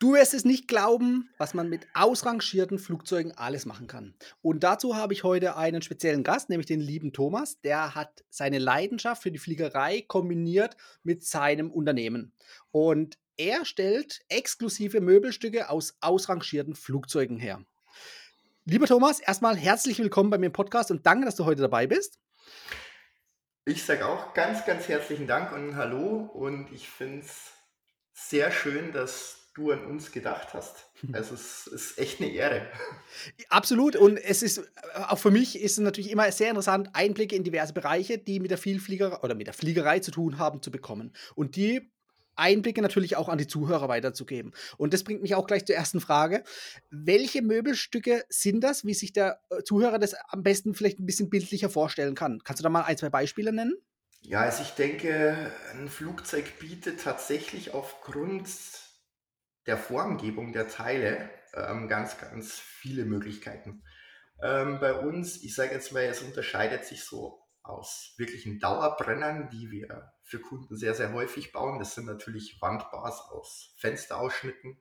Du wirst es nicht glauben, was man mit ausrangierten Flugzeugen alles machen kann. Und dazu habe ich heute einen speziellen Gast, nämlich den lieben Thomas. Der hat seine Leidenschaft für die Fliegerei kombiniert mit seinem Unternehmen. Und er stellt exklusive Möbelstücke aus ausrangierten Flugzeugen her. Lieber Thomas, erstmal herzlich willkommen bei mir im Podcast und danke, dass du heute dabei bist. Ich sage auch ganz, ganz herzlichen Dank und Hallo und ich finde es sehr schön, dass du an uns gedacht hast. Hm. Also es ist echt eine Ehre. Absolut. Und es ist auch für mich ist es natürlich immer sehr interessant, Einblicke in diverse Bereiche, die mit der Vielfliegerei oder mit der Fliegerei zu tun haben, zu bekommen. Und die Einblicke natürlich auch an die Zuhörer weiterzugeben. Und das bringt mich auch gleich zur ersten Frage. Welche Möbelstücke sind das, wie sich der äh, Zuhörer das am besten vielleicht ein bisschen bildlicher vorstellen kann? Kannst du da mal ein, zwei Beispiele nennen? Ja, also ich denke, ein Flugzeug bietet tatsächlich aufgrund der Formgebung der Teile ähm, ganz, ganz viele Möglichkeiten. Ähm, bei uns, ich sage jetzt mal, es unterscheidet sich so aus wirklichen Dauerbrennern, die wir für Kunden sehr, sehr häufig bauen. Das sind natürlich Wandbars aus Fensterausschnitten,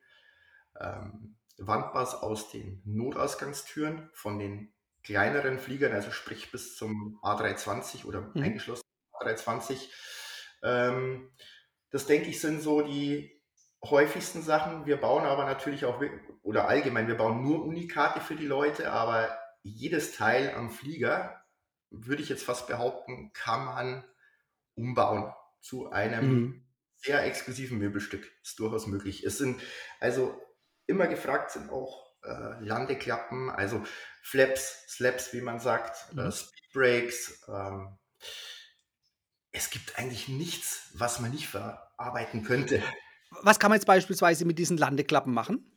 ähm, Wandbars aus den Notausgangstüren von den kleineren Fliegern, also sprich bis zum A320 oder mhm. eingeschlossen A320. Ähm, das denke ich sind so die häufigsten Sachen. Wir bauen aber natürlich auch, oder allgemein, wir bauen nur Unikate für die Leute, aber jedes Teil am Flieger, würde ich jetzt fast behaupten, kann man umbauen zu einem mhm. sehr exklusiven Möbelstück. Ist durchaus möglich. Es sind also immer gefragt sind auch äh, Landeklappen, also Flaps, Slaps, wie man sagt, äh, mhm. äh, Speedbrakes. Ähm, es gibt eigentlich nichts, was man nicht verarbeiten könnte. Was kann man jetzt beispielsweise mit diesen Landeklappen machen?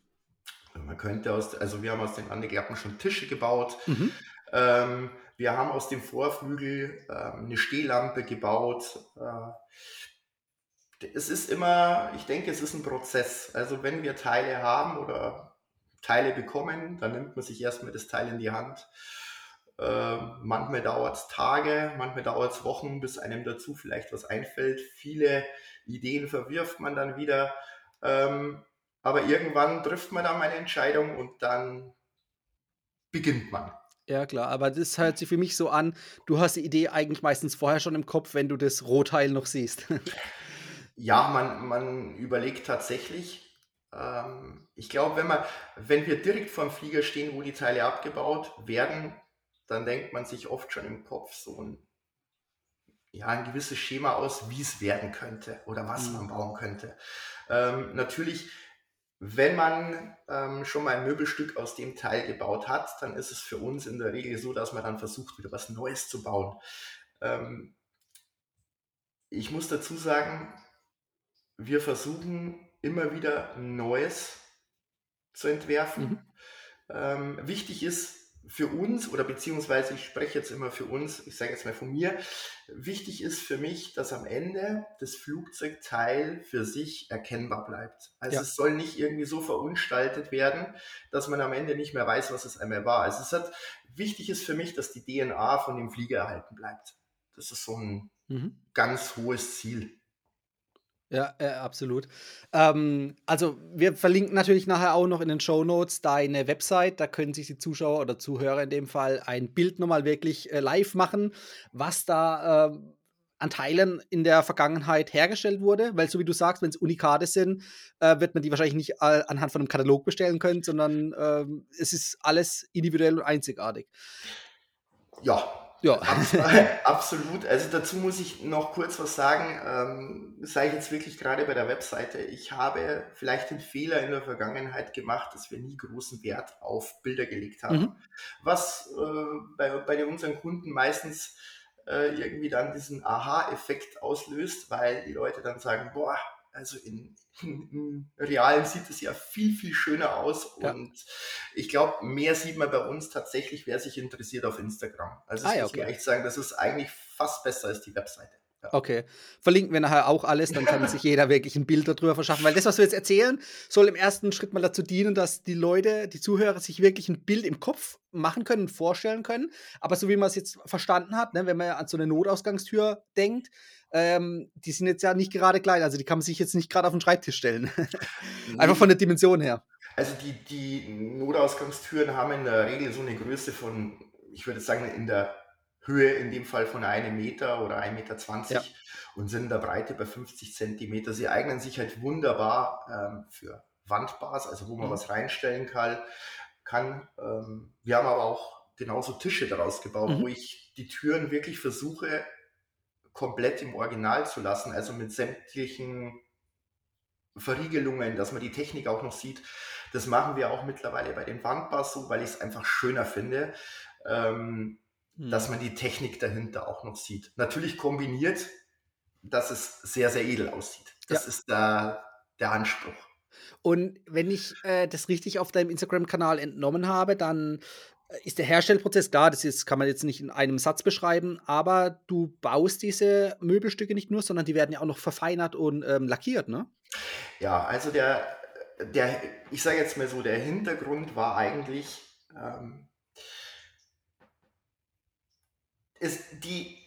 Man könnte aus, also wir haben aus den Landeklappen schon Tische gebaut. Mhm. Ähm, wir haben aus dem Vorflügel ähm, eine Stehlampe gebaut. Äh, es ist immer, ich denke, es ist ein Prozess. Also wenn wir Teile haben oder Teile bekommen, dann nimmt man sich erstmal das Teil in die Hand. Äh, manchmal dauert es Tage, manchmal dauert es Wochen, bis einem dazu vielleicht was einfällt. Viele Ideen verwirft man dann wieder. Ähm, aber irgendwann trifft man dann mal eine Entscheidung und dann beginnt man. Ja, klar, aber das hört sich für mich so an, du hast die Idee eigentlich meistens vorher schon im Kopf, wenn du das Rohteil noch siehst. ja, man, man überlegt tatsächlich. Ähm, ich glaube, wenn, wenn wir direkt vor dem Flieger stehen, wo die Teile abgebaut werden, dann denkt man sich oft schon im Kopf so ein ja, ein gewisses Schema aus, wie es werden könnte oder was mhm. man bauen könnte. Ähm, natürlich, wenn man ähm, schon mal ein Möbelstück aus dem Teil gebaut hat, dann ist es für uns in der Regel so, dass man dann versucht, wieder was Neues zu bauen. Ähm, ich muss dazu sagen, wir versuchen immer wieder Neues zu entwerfen. Mhm. Ähm, wichtig ist, für uns oder beziehungsweise ich spreche jetzt immer für uns, ich sage jetzt mal von mir, wichtig ist für mich, dass am Ende das Flugzeugteil für sich erkennbar bleibt. Also ja. es soll nicht irgendwie so verunstaltet werden, dass man am Ende nicht mehr weiß, was es einmal war. Also es hat, wichtig ist für mich, dass die DNA von dem Flieger erhalten bleibt. Das ist so ein mhm. ganz hohes Ziel. Ja, äh, absolut. Ähm, also wir verlinken natürlich nachher auch noch in den Show Notes deine Website. Da können sich die Zuschauer oder Zuhörer in dem Fall ein Bild nochmal wirklich äh, live machen, was da äh, an Teilen in der Vergangenheit hergestellt wurde. Weil so wie du sagst, wenn es Unikate sind, äh, wird man die wahrscheinlich nicht äh, anhand von einem Katalog bestellen können, sondern ähm, es ist alles individuell und einzigartig. Ja, ja. Absolut. Also dazu muss ich noch kurz was sagen. Ähm, sage ich jetzt wirklich gerade bei der Webseite. Ich habe vielleicht den Fehler in der Vergangenheit gemacht, dass wir nie großen Wert auf Bilder gelegt haben. Mhm. Was äh, bei, bei unseren Kunden meistens äh, irgendwie dann diesen Aha-Effekt auslöst, weil die Leute dann sagen, boah, also in, im Realen sieht es ja viel, viel schöner aus. Ja. Und ich glaube, mehr sieht man bei uns tatsächlich, wer sich interessiert auf Instagram. Also ah, ja, muss okay. echt sagen, das ist eigentlich fast besser als die Webseite. Ja. Okay. Verlinken wir nachher auch alles, dann kann sich jeder wirklich ein Bild darüber verschaffen. Weil das, was wir jetzt erzählen, soll im ersten Schritt mal dazu dienen, dass die Leute, die Zuhörer sich wirklich ein Bild im Kopf machen können, vorstellen können. Aber so wie man es jetzt verstanden hat, ne, wenn man an so eine Notausgangstür denkt, ähm, die sind jetzt ja nicht gerade klein, also die kann man sich jetzt nicht gerade auf den Schreibtisch stellen. Einfach von der Dimension her. Also die, die Notausgangstüren haben in der Regel so eine Größe von, ich würde sagen, in der Höhe in dem Fall von einem Meter oder 1,20 Meter ja. und sind in der Breite bei 50 Zentimeter. Sie eignen sich halt wunderbar ähm, für Wandbars, also wo man mhm. was reinstellen kann. kann. Ähm, wir haben aber auch genauso Tische daraus gebaut, mhm. wo ich die Türen wirklich versuche komplett im Original zu lassen, also mit sämtlichen Verriegelungen, dass man die Technik auch noch sieht. Das machen wir auch mittlerweile bei den Wandbars so, weil ich es einfach schöner finde, ähm, hm. dass man die Technik dahinter auch noch sieht. Natürlich kombiniert, dass es sehr, sehr edel aussieht. Das ja. ist der, der Anspruch. Und wenn ich äh, das richtig auf deinem Instagram-Kanal entnommen habe, dann ist der Herstellprozess klar, das ist, kann man jetzt nicht in einem Satz beschreiben, aber du baust diese Möbelstücke nicht nur, sondern die werden ja auch noch verfeinert und ähm, lackiert, ne? Ja, also der, der ich sage jetzt mal so, der Hintergrund war eigentlich, ähm, ist die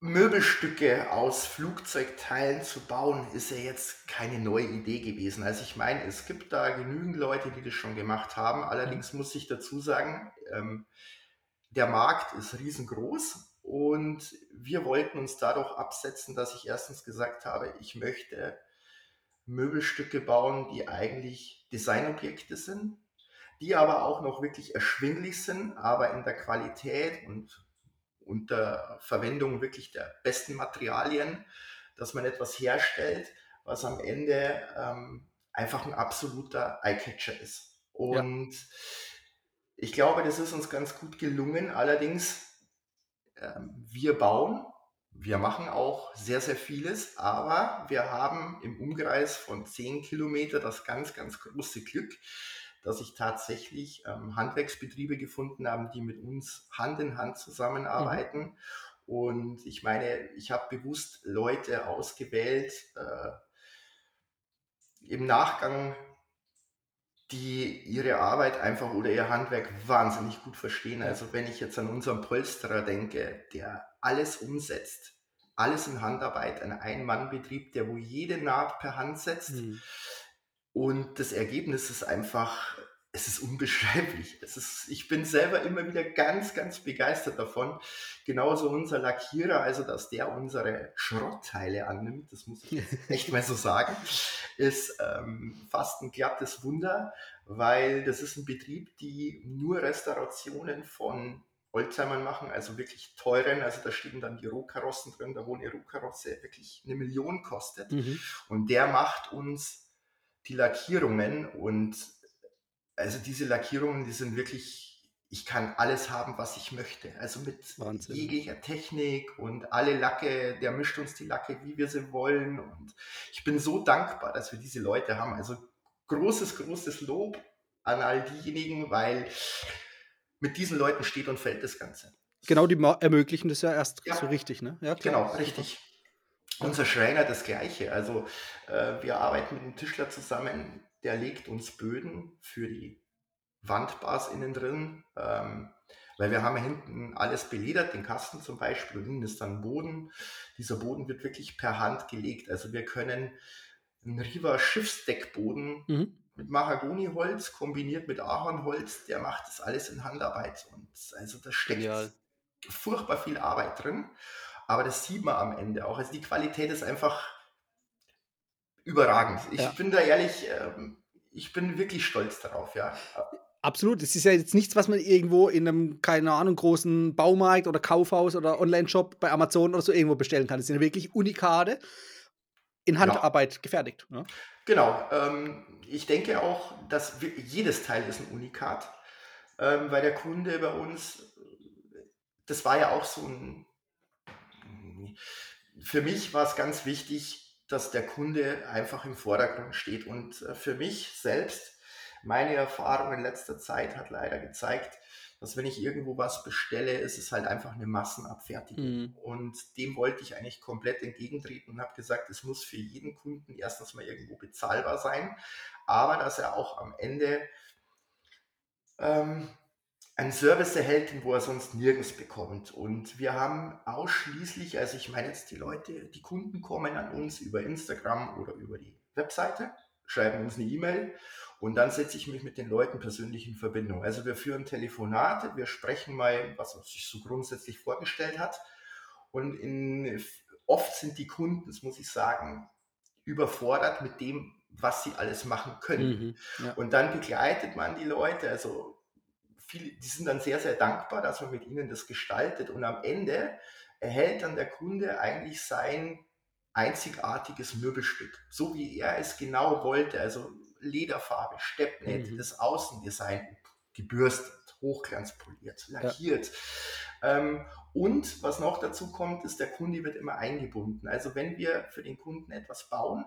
Möbelstücke aus Flugzeugteilen zu bauen, ist ja jetzt keine neue Idee gewesen. Also ich meine, es gibt da genügend Leute, die das schon gemacht haben. Allerdings muss ich dazu sagen, ähm, der Markt ist riesengroß und wir wollten uns dadurch absetzen, dass ich erstens gesagt habe, ich möchte Möbelstücke bauen, die eigentlich Designobjekte sind, die aber auch noch wirklich erschwinglich sind, aber in der Qualität und unter Verwendung wirklich der besten Materialien, dass man etwas herstellt, was am Ende ähm, einfach ein absoluter Eyecatcher ist. Und ja. ich glaube, das ist uns ganz gut gelungen. Allerdings, ähm, wir bauen, wir machen auch sehr, sehr vieles, aber wir haben im Umkreis von 10 Kilometer das ganz, ganz große Glück, dass sich tatsächlich ähm, Handwerksbetriebe gefunden haben, die mit uns Hand in Hand zusammenarbeiten. Mhm. Und ich meine, ich habe bewusst Leute ausgewählt, äh, im Nachgang, die ihre Arbeit einfach oder ihr Handwerk wahnsinnig gut verstehen. Also wenn ich jetzt an unseren Polsterer denke, der alles umsetzt, alles in Handarbeit, ein Ein-Mann-Betrieb, der wo jede Naht per Hand setzt. Mhm. Und das Ergebnis ist einfach, es ist unbeschreiblich. Es ist, ich bin selber immer wieder ganz, ganz begeistert davon. Genauso unser Lackierer, also dass der unsere Schrottteile annimmt, das muss ich echt mal so sagen, ist ähm, fast ein glattes Wunder, weil das ist ein Betrieb, die nur Restaurationen von Oldtimern machen, also wirklich teuren. Also da stehen dann die Rohkarossen drin, da wo eine Rohkarosse wirklich eine Million kostet. Mhm. Und der macht uns die Lackierungen und also diese Lackierungen, die sind wirklich, ich kann alles haben, was ich möchte. Also mit Wahnsinn. jeglicher Technik und alle Lacke, der mischt uns die Lacke, wie wir sie wollen. Und ich bin so dankbar, dass wir diese Leute haben. Also großes, großes Lob an all diejenigen, weil mit diesen Leuten steht und fällt das Ganze. Genau, die ermöglichen das ja erst ja. so richtig, ne? Ja, klar. Genau, richtig. Unser Schreiner das Gleiche. Also äh, wir arbeiten mit einem Tischler zusammen, der legt uns Böden für die Wandbars innen drin, ähm, weil wir haben ja hinten alles beledert, den Kasten zum Beispiel, und hinten ist dann Boden. Dieser Boden wird wirklich per Hand gelegt. Also wir können einen Riva Schiffsdeckboden mhm. mit Mahagoniholz kombiniert mit Ahornholz, der macht das alles in Handarbeit. Und also da steckt Genial. furchtbar viel Arbeit drin. Aber das sieht man am Ende auch. Also die Qualität ist einfach überragend. Ich ja. bin da ehrlich, ähm, ich bin wirklich stolz darauf, ja. Absolut. Es ist ja jetzt nichts, was man irgendwo in einem, keine Ahnung, großen Baumarkt oder Kaufhaus oder Online-Shop bei Amazon oder so irgendwo bestellen kann. Es sind wirklich Unikate in Handarbeit ja. gefertigt. Ne? Genau. Ähm, ich denke auch, dass jedes Teil ist ein Unikat, ähm, weil der Kunde bei uns, das war ja auch so ein, für mich war es ganz wichtig, dass der Kunde einfach im Vordergrund steht. Und äh, für mich selbst, meine Erfahrung in letzter Zeit hat leider gezeigt, dass wenn ich irgendwo was bestelle, ist es halt einfach eine Massenabfertigung. Mhm. Und dem wollte ich eigentlich komplett entgegentreten und habe gesagt, es muss für jeden Kunden erstens mal irgendwo bezahlbar sein, aber dass er auch am Ende ähm, einen Service erhält, wo er sonst nirgends bekommt. Und wir haben ausschließlich, also ich meine jetzt die Leute, die Kunden kommen an uns über Instagram oder über die Webseite, schreiben uns eine E-Mail und dann setze ich mich mit den Leuten persönlich in Verbindung. Also wir führen Telefonate, wir sprechen mal, was er sich so grundsätzlich vorgestellt hat. Und in, oft sind die Kunden, das muss ich sagen, überfordert mit dem, was sie alles machen können. Mhm, ja. Und dann begleitet man die Leute, also viele, die sind dann sehr, sehr dankbar, dass man mit ihnen das gestaltet und am Ende erhält dann der Kunde eigentlich sein einzigartiges Möbelstück, so wie er es genau wollte, also Lederfarbe, Steppnähte, mhm. das Außendesign, gebürstet, hochglanzpoliert, lackiert. Ja. Ähm, und was noch dazu kommt, ist, der Kunde wird immer eingebunden. Also wenn wir für den Kunden etwas bauen,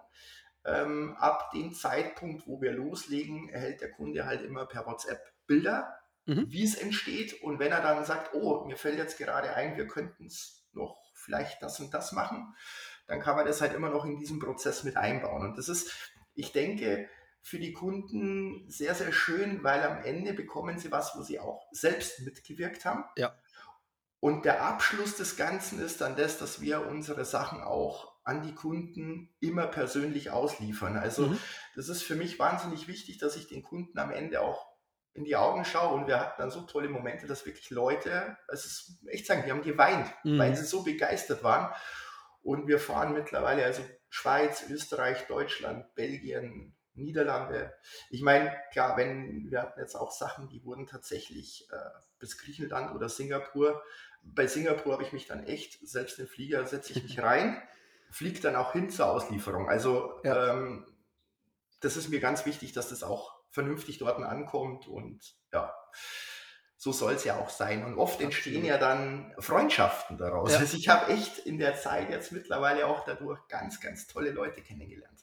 ähm, ab dem Zeitpunkt, wo wir loslegen, erhält der Kunde halt immer per WhatsApp Bilder mhm. wie es entsteht. Und wenn er dann sagt, oh, mir fällt jetzt gerade ein, wir könnten es noch vielleicht das und das machen, dann kann man das halt immer noch in diesen Prozess mit einbauen. Und das ist, ich denke, für die Kunden sehr, sehr schön, weil am Ende bekommen sie was, wo sie auch selbst mitgewirkt haben. Ja. Und der Abschluss des Ganzen ist dann das, dass wir unsere Sachen auch an die Kunden immer persönlich ausliefern. Also mhm. das ist für mich wahnsinnig wichtig, dass ich den Kunden am Ende auch in die Augen schaue und wir hatten dann so tolle Momente, dass wirklich Leute, es ist echt sagen, die haben geweint, mhm. weil sie so begeistert waren. Und wir fahren mittlerweile also Schweiz, Österreich, Deutschland, Belgien, Niederlande. Ich meine, klar, wenn wir hatten jetzt auch Sachen, die wurden tatsächlich äh, bis Griechenland oder Singapur. Bei Singapur habe ich mich dann echt, selbst im Flieger setze ich mich rein, fliege dann auch hin zur Auslieferung. Also ja. ähm, das ist mir ganz wichtig, dass das auch vernünftig dort ankommt und ja, so soll es ja auch sein. Und oft entstehen ja dann Freundschaften daraus. Ja. Also ich habe echt in der Zeit jetzt mittlerweile auch dadurch ganz, ganz tolle Leute kennengelernt.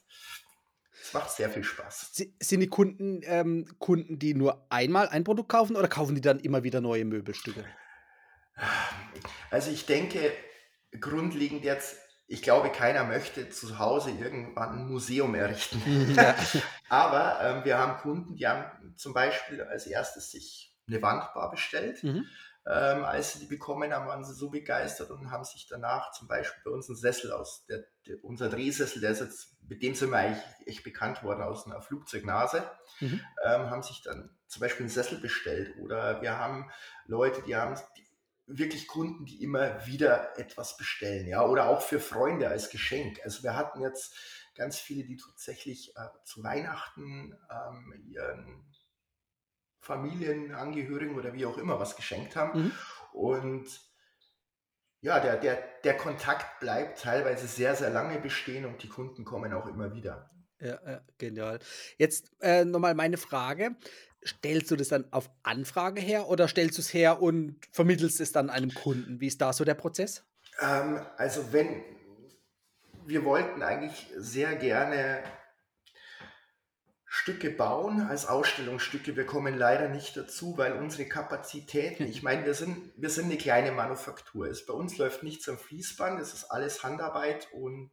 Es macht sehr viel Spaß. Sind die Kunden ähm, Kunden, die nur einmal ein Produkt kaufen oder kaufen die dann immer wieder neue Möbelstücke? Also ich denke, grundlegend jetzt ich glaube, keiner möchte zu Hause irgendwann ein Museum errichten. Ja. Aber ähm, wir haben Kunden, die haben zum Beispiel als erstes sich eine Wandbar bestellt. Mhm. Ähm, als sie die bekommen haben, waren sie so begeistert und haben sich danach zum Beispiel bei uns einen Sessel aus, der, der, unser Drehsessel, der ist jetzt, mit dem sind wir eigentlich echt bekannt worden aus einer Flugzeugnase, mhm. ähm, haben sich dann zum Beispiel einen Sessel bestellt. Oder wir haben Leute, die haben, wirklich Kunden, die immer wieder etwas bestellen, ja, oder auch für Freunde als Geschenk. Also wir hatten jetzt ganz viele, die tatsächlich äh, zu Weihnachten ähm, ihren Familienangehörigen oder wie auch immer was geschenkt haben. Mhm. Und ja, der, der, der Kontakt bleibt teilweise sehr, sehr lange bestehen und die Kunden kommen auch immer wieder. Ja, ja genial. Jetzt äh, nochmal meine Frage. Stellst du das dann auf Anfrage her oder stellst du es her und vermittelst es dann einem Kunden? Wie ist da so der Prozess? Ähm, also wenn wir wollten eigentlich sehr gerne Stücke bauen als Ausstellungsstücke. Wir kommen leider nicht dazu, weil unsere Kapazitäten, ich meine, wir sind, wir sind eine kleine Manufaktur. Es, bei uns läuft nichts am Fließband, es ist alles Handarbeit und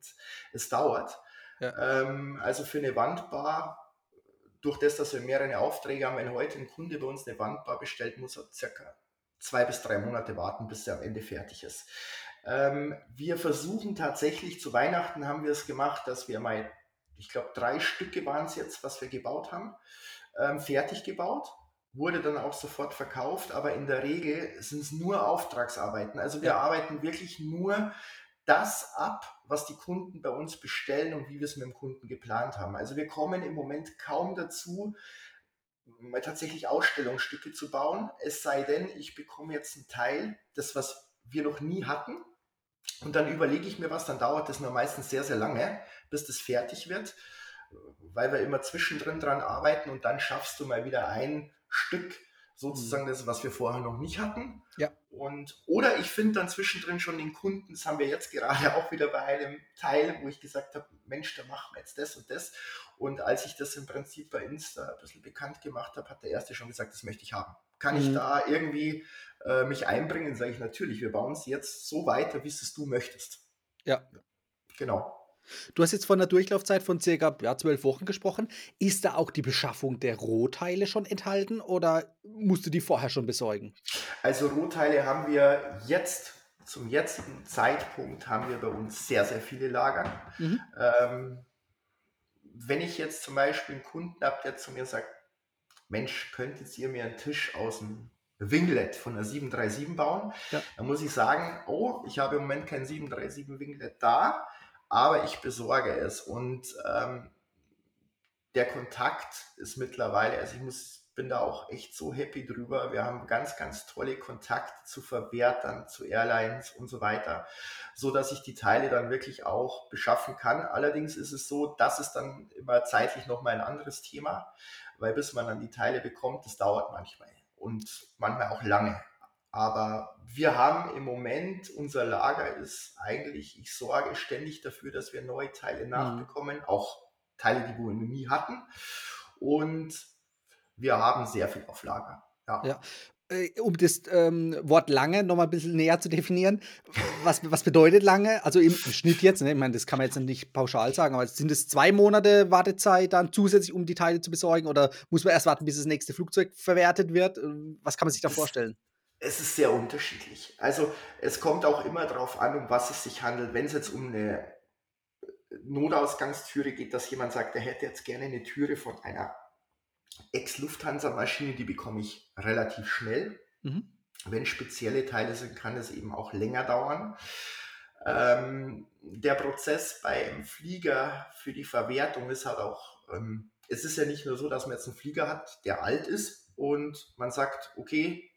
es dauert. Ja. Ähm, also für eine Wandbar durch das, dass wir mehrere Aufträge haben, wenn heute ein Kunde bei uns eine Wandbar bestellt, muss er circa zwei bis drei Monate warten, bis er am Ende fertig ist. Ähm, wir versuchen tatsächlich, zu Weihnachten haben wir es gemacht, dass wir mal, ich glaube, drei Stücke waren es jetzt, was wir gebaut haben, ähm, fertig gebaut wurde dann auch sofort verkauft, aber in der Regel sind es nur Auftragsarbeiten. Also wir ja. arbeiten wirklich nur das ab, was die Kunden bei uns bestellen und wie wir es mit dem Kunden geplant haben. Also wir kommen im Moment kaum dazu, mal tatsächlich Ausstellungsstücke zu bauen, es sei denn, ich bekomme jetzt einen Teil, das was wir noch nie hatten, und dann überlege ich mir was, dann dauert das nur meistens sehr, sehr lange, bis das fertig wird, weil wir immer zwischendrin dran arbeiten und dann schaffst du mal wieder ein Stück, sozusagen mhm. das, was wir vorher noch nicht hatten. Ja. Und, oder ich finde dann zwischendrin schon den Kunden, das haben wir jetzt gerade auch wieder bei einem Teil, wo ich gesagt habe, Mensch, da machen wir jetzt das und das. Und als ich das im Prinzip bei Insta ein bisschen bekannt gemacht habe, hat der Erste schon gesagt, das möchte ich haben. Kann mhm. ich da irgendwie äh, mich einbringen? Sage ich natürlich, wir bauen es jetzt so weiter, wie es du möchtest. Ja. Genau. Du hast jetzt von 'ner Durchlaufzeit von circa, ja, 12 Wochen gesprochen. Ist da auch die Beschaffung der Rohteile schon enthalten oder musst du die vorher schon besorgen? Also, Rohteile haben wir jetzt zum jetzigen Zeitpunkt haben wir bei uns sehr, sehr viele Lager. Mhm. Ähm, wenn ich jetzt zum Beispiel 'n Kunden habe, der zu mir sagt: „Mensch, könntet ihr mir 'n Tisch aus'm Winglet von der 737 bauen?“ Ja. Dann muss ich sagen: „Oh, ich habe im Moment kein 737 Winglet da, aber ich besorge es.“ Und, ähm der Kontakt ist mittlerweile also, ich muss bin da auch echt so happy drüber. Wir haben ganz, ganz tolle Kontakte zu Verwertern, zu Airlines und so weiter, sodass ich die Teile dann wirklich auch beschaffen kann. Allerdings ist es so, das ist dann immer zeitlich noch mal 'n anderes Thema, weil bis man dann die Teile bekommt, das dauert manchmal und manchmal auch lange. Aber wir haben im Moment unser Lager ist eigentlich ich sorge ständig dafür, dass wir neue Teile Mhm. nachbekommen, auch Teile, die wir noch nie hatten. Und wir haben sehr viel auf Lager, ja. Ja. Äh, um das, ähm, Wort lange noch mal 'n bisschen näher zu definieren. Was was bedeutet lange? Also, im im Schnitt jetzt, ne? Ich meine, das kann man jetzt nicht pauschal sagen, aber sind es 2 Monate Wartezeit dann zusätzlich, um die Teile zu besorgen oder muss man erst warten, bis das nächste Flugzeug verwertet wird? Ähm, was kann man sich da vorstellen? Es ist sehr unterschiedlich. Also, es kommt auch immer drauf an, um was es sich handelt. Wenn's jetzt um 'ne, äh, Notausgangstüre geht, dass jemand sagt, er hätte jetzt gerne 'ne Türe von einer Ex-Lufthansa-Maschine, die bekomme ich relativ schnell. Mhm. Wenn spezielle Teile sind, kann es eben auch länger dauern. Ähm, der Prozess beim Flieger für die Verwertung ist halt auch ähm, es ist ja nicht nur so, dass man jetzt 'n Flieger hat, der alt ist und man sagt: „Okay,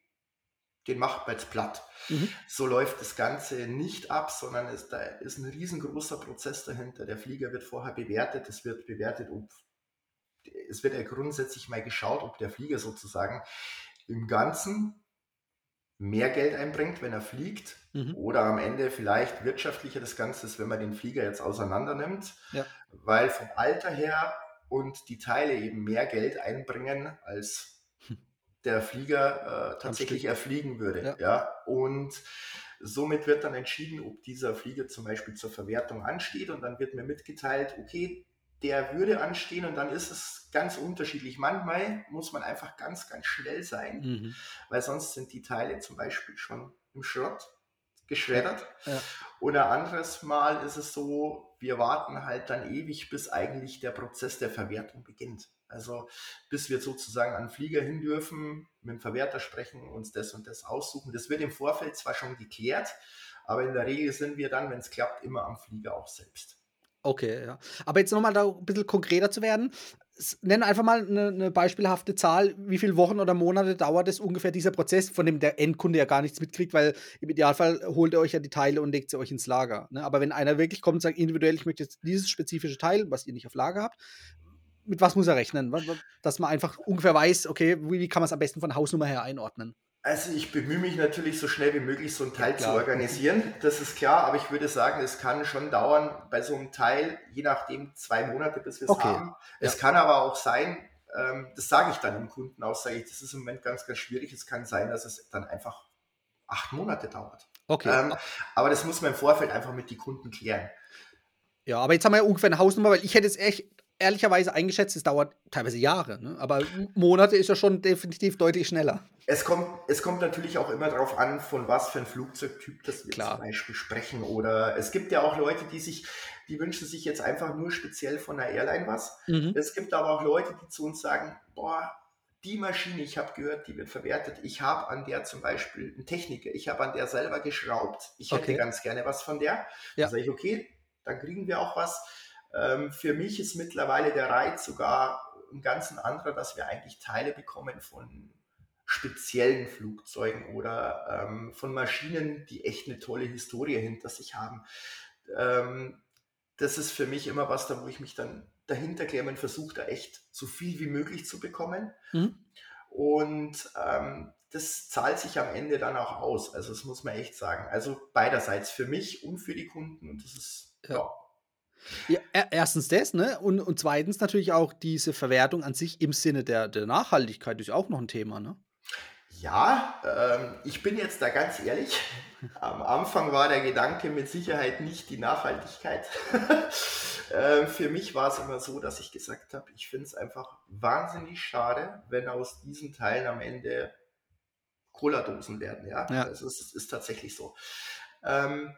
den macht man jetzt platt.“ Mhm. So läuft das Ganze nicht ab, sondern es da ist 'n riesengroßer Prozess dahinter. Der Flieger wird vorher bewertet. Es wird bewertet, ob es wird ja grundsätzlich mal geschaut, ob der Flieger sozusagen im Ganzen mehr Geld einbringt, wenn er fliegt Mhm. oder am Ende vielleicht wirtschaftlicher das Ganze ist, wenn man den Flieger jetzt auseinander nimmt, Ja. weil vom Alter her und die Teile eben mehr Geld einbringen, als. Der Flieger, äh, tatsächlich erfliegen würde, Ja. ja? Und somit wird dann entschieden, ob dieser Flieger zum Beispiel zur Verwertung ansteht und dann wird mir mitgeteilt: „Okay, der würde anstehen“, und dann ist es ganz unterschiedlich. Manchmal muss man einfach ganz, ganz schnell sein, Mhm. weil sonst sind die Teile zum Beispiel schon im Schrott geschreddert. ja. Oder anderes Mal ist es so, wir warten halt dann ewig, bis eigentlich der Prozess der Verwertung beginnt. Also, bis wir sozusagen an 'n Flieger hin dürfen, mit'm Verwerter sprechen, uns das und das aussuchen. Das wird im Vorfeld zwar schon geklärt, aber in der Regel sind wir dann, wenn's klappt, immer am Flieger auch selbst. Okay, ja. Aber jetzt noch mal da 'n bisschen konkreter zu werden. Nenn einfach mal 'ne 'ne beispielhafte Zahl. Wie viel Wochen oder Monate dauert es ungefähr dieser Prozess, von dem der Endkunde ja gar nichts mitkriegt, weil im Idealfall holt ihr euch ja die Teile und legt sie euch ins Lager, ne? Aber wenn einer wirklich kommt und sagt individuell: „Ich möchte jetzt dieses spezifische Teil“, was ihr nicht auf Lager habt, mit was muss er rechnen? Dass man einfach ungefähr weiß, okay, wie kann man's am besten von Hausnummer her einordnen? Also, ich bemühe mich natürlich, so schnell wie möglich so 'n Ja, Teil zu klar. organisieren. Das ist klar, aber ich würde sagen, es kann schon dauern bei so 'nem Teil, je nachdem 2 Monate, bis wir's Okay, haben. Es ja. kann aber auch sein, ähm, das sage ich dann dem Kunden auch, sage ich: „Das ist im Moment ganz, ganz schwierig. Es kann sein, dass es dann einfach 8 Monate dauert.“ Okay, Ähm, aber das muss man im Vorfeld einfach mit die Kunden klären. Ja, aber jetzt haben wir ja ungefähr 'ne Hausnummer, weil ich hätte jetzt echt ehrlicherweise eingeschätzt, es dauert teilweise Jahre, ne? Aber Monate ist ja schon definitiv deutlich schneller. Es kommt es kommt natürlich auch immer drauf an, von was für 'n Flugzeugtyp das wir zum Klar. Beispiel sprechen. Oder es gibt ja auch Leute, die sich die wünschen sich jetzt einfach nur speziell von 'ner Airline was. Mhm. Es gibt aber auch Leute, die zu uns sagen: „Boah, die Maschine, ich habe gehört, die wird verwertet. Ich habe an der zum Beispiel 'n Techniker, ich habe an der selber geschraubt. Ich hätte Okay. ganz gerne was von der.“ Dann Ja. sage ich: „Okay, dann kriegen wir auch was.“ Ähm, für mich ist mittlerweile der Reiz sogar 'n ganz anderer, dass wir eigentlich Teile bekommen von speziellen Flugzeugen oder, ähm, von Maschinen, die echt 'ne tolle Historie hinter sich haben. Ähm, das ist für mich immer was, da wo ich mich dann dahinter klemme und versuche, da echt so viel wie möglich zu bekommen. Mhm. Und, ähm, das zahlt sich am Ende dann auch aus. Also, das muss man echt sagen. Also, beiderseits, für mich und für die Kunden und das ist Ja. ja. Ja, erstens das, ne? Und und zweitens natürlich auch diese Verwertung an sich im Sinne der der Nachhaltigkeit ist auch noch 'n Thema, ne? Ja, ähm, ich bin jetzt da ganz ehrlich. Am Anfang war der Gedanke mit Sicherheit nicht die Nachhaltigkeit. äh, für mich war es immer so, dass ich gesagt habe, ich finde es einfach wahnsinnig schade, wenn aus diesen Teilen am Ende Cola-Dosen werden. Ja, ja. Also es ist tatsächlich so. Ähm,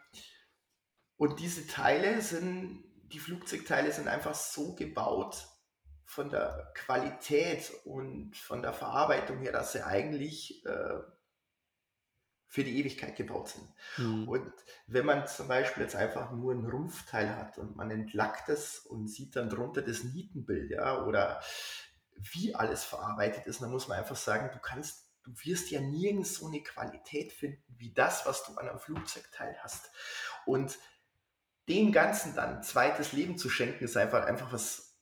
und diese Teile sind, die Flugzeugteile sind einfach so gebaut, von der Qualität und von der Verarbeitung her, dass sie eigentlich äh, für die Ewigkeit gebaut sind. Mhm. Und wenn man zum Beispiel jetzt einfach nur ein Rumpfteil hat und man entlackt es und sieht dann drunter das Nietenbild, ja, oder wie alles verarbeitet ist, dann muss man einfach sagen, du kannst, du wirst ja nirgends so eine Qualität finden wie das, was du an einem Flugzeugteil hast. Und dem Ganzen dann zweites Leben zu schenken, ist einfach, einfach was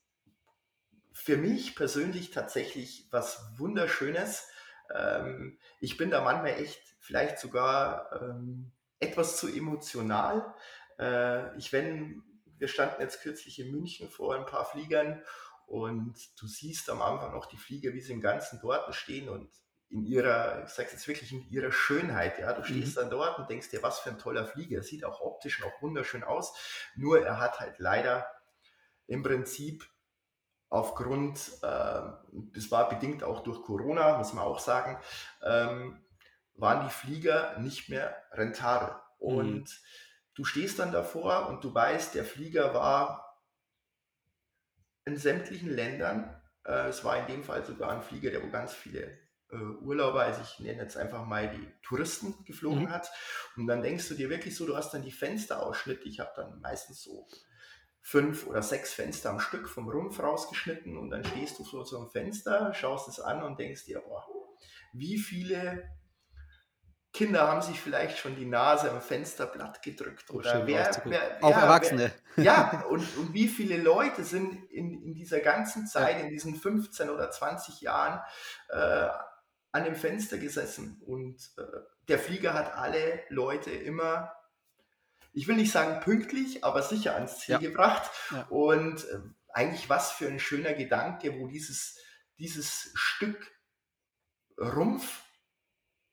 für mich persönlich tatsächlich was Wunderschönes. Ähm, ich bin da manchmal echt vielleicht sogar ähm, etwas zu emotional. Äh, ich wenn, wir standen jetzt kürzlich in München vor ein paar Fliegern und du siehst am Anfang noch die Flieger, wie sie im Ganzen dort stehen und in ihrer, ich sag's jetzt wirklich, in ihrer Schönheit, ja. Du stehst mhm. dann dort und denkst dir, was für ein toller Flieger. Sieht auch optisch noch wunderschön aus. Nur er hat halt leider im Prinzip aufgrund, äh, das war bedingt auch durch Corona, muss man auch sagen, ähm, waren die Flieger nicht mehr rentabel. Und mhm. du stehst dann davor und du weißt, der Flieger war in sämtlichen Ländern. Äh, es war in dem Fall sogar ein Flieger, der wo ganz viele äh, Urlauber, also ich nenne jetzt einfach mal die Touristen geflogen mhm. hat. Und dann denkst du dir wirklich so, du hast dann die Fensterausschnitte. Ich habe dann meistens so fünf oder sechs Fenster am Stück vom Rumpf rausgeschnitten und dann stehst du vor so einem Fenster, schaust es an und denkst dir, boah, wie viele Kinder haben sich vielleicht schon die Nase am Fensterblatt gedrückt oder wer, wer, auch ja, Erwachsene. Wer, ja, und, und wie viele Leute sind in, in dieser ganzen Zeit, in diesen 15 oder 20 Jahren äh, an dem Fenster gesessen und äh, der Flieger hat alle Leute immer ich will nicht sagen pünktlich, aber sicher ans Ziel ja. gebracht. Ja. Und äh, eigentlich was für ein schöner Gedanke, wo dieses, dieses Stück Rumpf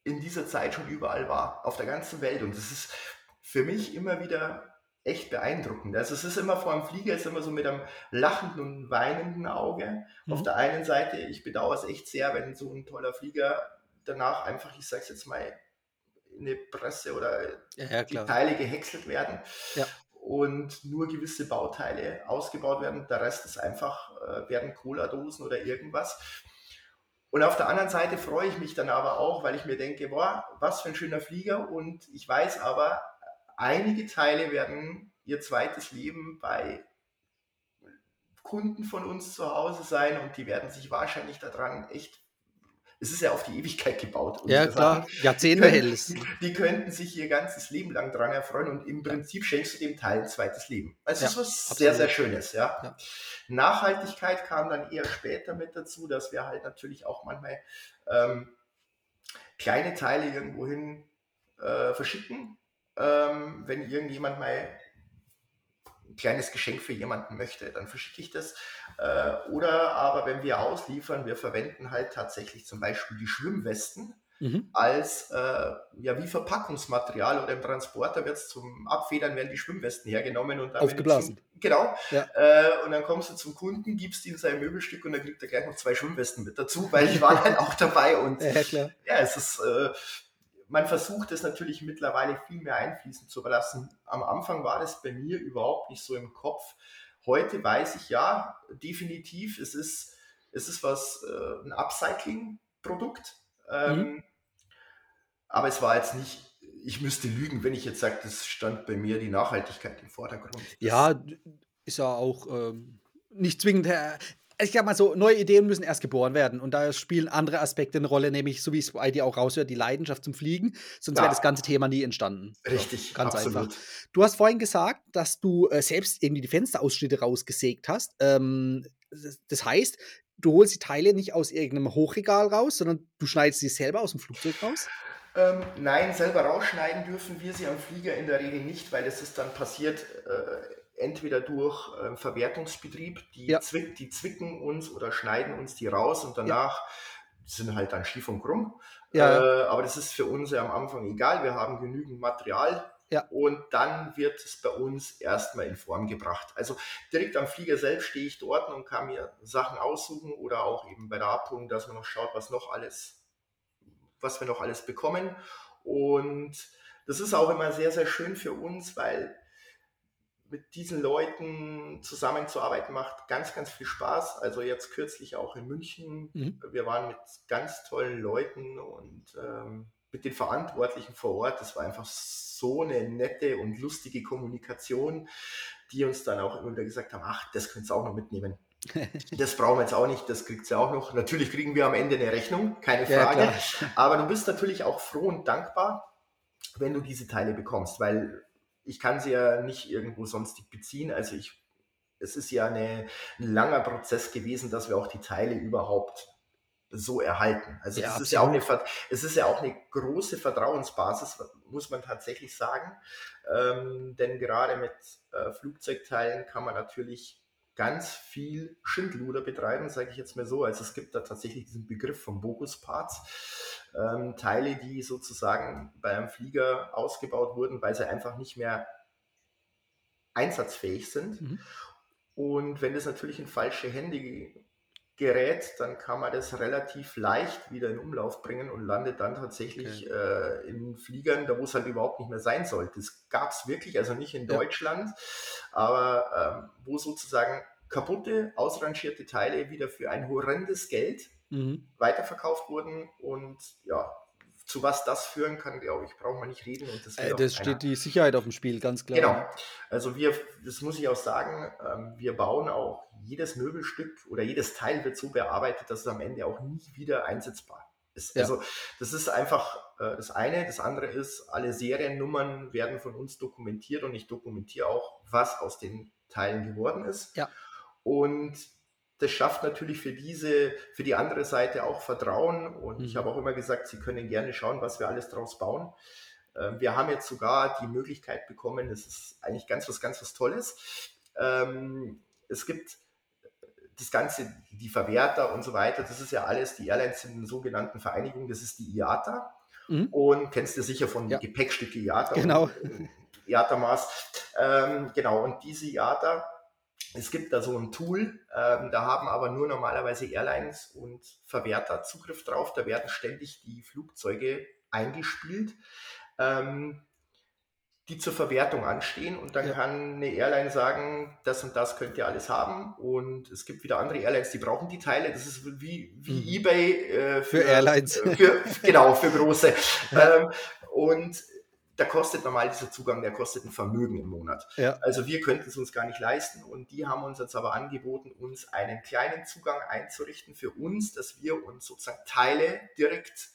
in dieser Zeit schon überall war, auf der ganzen Welt. Und das ist für mich immer wieder echt beeindruckend. Also es ist immer vor einem Flieger, ist immer so mit einem lachenden und weinenden Auge. Mhm. Auf der einen Seite, ich bedauere es echt sehr, wenn so ein toller Flieger danach einfach, ich sage es jetzt mal, in eine Presse oder ja, ja, die Teile gehäckselt werden. Ja. Und nur gewisse Bauteile ausgebaut werden. Der Rest ist einfach, äh, werden Cola-Dosen oder irgendwas. Und auf der anderen Seite freue ich mich dann aber auch, weil ich mir denke, boah, was für ein schöner Flieger. Und ich weiß aber, einige Teile werden ihr zweites Leben bei Kunden von uns zu Hause sein und die werden sich wahrscheinlich daran echt es ist ja auf die Ewigkeit gebaut. Ja, klar, Jahrzehnte hältst. Die könnten sich ihr ganzes Leben lang daran erfreuen und im Prinzip schenkst du dem Teil ein zweites Leben. Also ja, das ist was absolut. sehr, sehr Schönes. Ja. ja. Nachhaltigkeit kam dann eher später mit dazu, dass wir halt natürlich auch manchmal ähm, kleine Teile irgendwohin äh, verschicken. Ähm, wenn irgendjemand mal ein kleines Geschenk für jemanden möchte, dann verschicke ich das. Äh, oder aber wenn wir ausliefern, wir verwenden halt tatsächlich zum Beispiel die Schwimmwesten mhm. als äh, ja wie Verpackungsmaterial oder im Transporter wird es zum Abfedern werden die Schwimmwesten hergenommen und dann aufgeblasen. Zum, genau. Ja. Äh, und dann kommst du zum Kunden, gibst ihm sein Möbelstück und dann kriegt er gleich noch zwei Schwimmwesten mit dazu, weil ich war halt auch dabei und ja, ja es ist äh, man versucht es natürlich mittlerweile viel mehr einfließen zu lassen. Am Anfang war das bei mir überhaupt nicht so im Kopf. Heute weiß ich ja, definitiv, es ist, es ist was, äh, ein Upcycling-Produkt. Ähm, mhm. Aber es war jetzt nicht, ich müsste lügen, wenn ich jetzt sage, das stand bei mir die Nachhaltigkeit im Vordergrund. Das ja, ist ja auch ähm, nicht zwingend. Ich sag mal so, neue Ideen müssen erst geboren werden. Und da spielen andere Aspekte eine Rolle, nämlich, so wie es bei dir auch raushört, die Leidenschaft zum Fliegen. Sonst ja. wäre das ganze Thema nie entstanden. Richtig, so, ganz absolut. einfach. Du hast vorhin gesagt, dass du äh, selbst irgendwie die Fensterausschnitte rausgesägt hast. Ähm, das heißt, du holst die Teile nicht aus irgendeinem Hochregal raus, sondern du schneidest sie selber aus dem Flugzeug raus? Ähm, nein, selber rausschneiden dürfen wir sie am Flieger in der Regel nicht, weil es ist dann passiert. Äh, entweder durch äh, Verwertungsbetrieb, die, ja. zwick, die zwicken uns oder schneiden uns die raus und danach ja. sind halt dann schief und krumm. Ja. Äh, aber das ist für uns ja am Anfang egal. Wir haben genügend Material. Und dann wird es bei uns erstmal in Form gebracht. Also direkt am Flieger selbst stehe ich dort und kann mir Sachen aussuchen oder auch eben bei der Abholung, dass man noch schaut, was noch alles, was wir noch alles bekommen. Und das ist auch immer sehr, sehr schön für uns, weil mit diesen Leuten zusammenzuarbeiten macht ganz, ganz viel Spaß. Also jetzt kürzlich auch in München. Mhm. Wir waren mit ganz tollen Leuten und ähm, mit den Verantwortlichen vor Ort. Das war einfach so eine nette und lustige Kommunikation, die uns dann auch immer wieder gesagt haben, ach, das könnt ihr auch noch mitnehmen. Das brauchen wir jetzt auch nicht, das kriegt ihr auch noch. Natürlich kriegen wir am Ende eine Rechnung, keine Frage. Ja, aber du bist natürlich auch froh und dankbar, wenn du diese Teile bekommst, weil ich kann sie ja nicht irgendwo sonstig beziehen. Also ich, es ist ja eine, ein langer Prozess gewesen, dass wir auch die Teile überhaupt so erhalten. Also Ja, das ist ja auch eine, es ist ja auch eine große Vertrauensbasis, muss man tatsächlich sagen. Ähm, denn gerade mit äh, Flugzeugteilen kann man natürlich ganz viel Schindluder betreiben, sage ich jetzt mal so. Also es gibt da tatsächlich diesen Begriff von Bogus-Parts. Ähm, Teile, die sozusagen bei einem Flieger ausgebaut wurden, weil sie einfach nicht mehr einsatzfähig sind. Mhm. Und wenn das natürlich in falsche Hände gerät, dann kann man das relativ leicht wieder in Umlauf bringen und landet dann tatsächlich äh, in Fliegern, da wo es halt überhaupt nicht mehr sein sollte. Das gab es wirklich, also nicht in Ja. Deutschland, aber ähm, wo sozusagen kaputte, ausrangierte Teile wieder für ein horrendes Geld Mhm. weiterverkauft wurden und ja, zu was das führen kann, glaube ich, braucht man nicht reden und das Äh, das steht die Sicherheit auf dem Spiel, ganz klar. Genau. Also wir, das muss ich auch sagen, ähm, wir bauen auch jedes Möbelstück oder jedes Teil wird so bearbeitet, dass es am Ende auch nie wieder einsetzbar ist. Ja. Also das ist einfach äh, das eine. Das andere ist, alle Seriennummern werden von uns dokumentiert und ich dokumentiere auch, was aus den Teilen geworden ist. Ja. Und das schafft natürlich für diese, für die andere Seite auch Vertrauen. Und ich Mhm. habe auch immer gesagt, Sie können gerne schauen, was wir alles draus bauen. Ähm, Wir haben jetzt sogar die Möglichkeit bekommen, das ist eigentlich ganz was, ganz was Tolles. Ähm, Es gibt das Ganze, die Verwerter und so weiter, das ist ja alles, die Airlines sind in sogenannten Vereinigungen, das ist die IATA. Mhm. Und kennst du sicher von Ja. Gepäckstücke IATA. Genau. und, äh, IATA-Maß. Ähm, genau, und diese IATA, es gibt da so ein Tool, ähm, da haben aber nur normalerweise Airlines und Verwerter Zugriff drauf. Da werden ständig die Flugzeuge eingespielt, ähm, die zur Verwertung anstehen. Und dann Ja. kann eine Airline sagen, das und das könnt ihr alles haben. Und es gibt wieder andere Airlines, die brauchen die Teile. Das ist wie, wie Mhm. eBay äh, Für Airlines. Für, genau, für große. Ja. Ähm, und da kostet normal dieser Zugang, der kostet ein Vermögen im Monat. Ja. Also wir könnten es uns gar nicht leisten und die haben uns jetzt aber angeboten, uns einen kleinen Zugang einzurichten für uns, dass wir uns sozusagen Teile direkt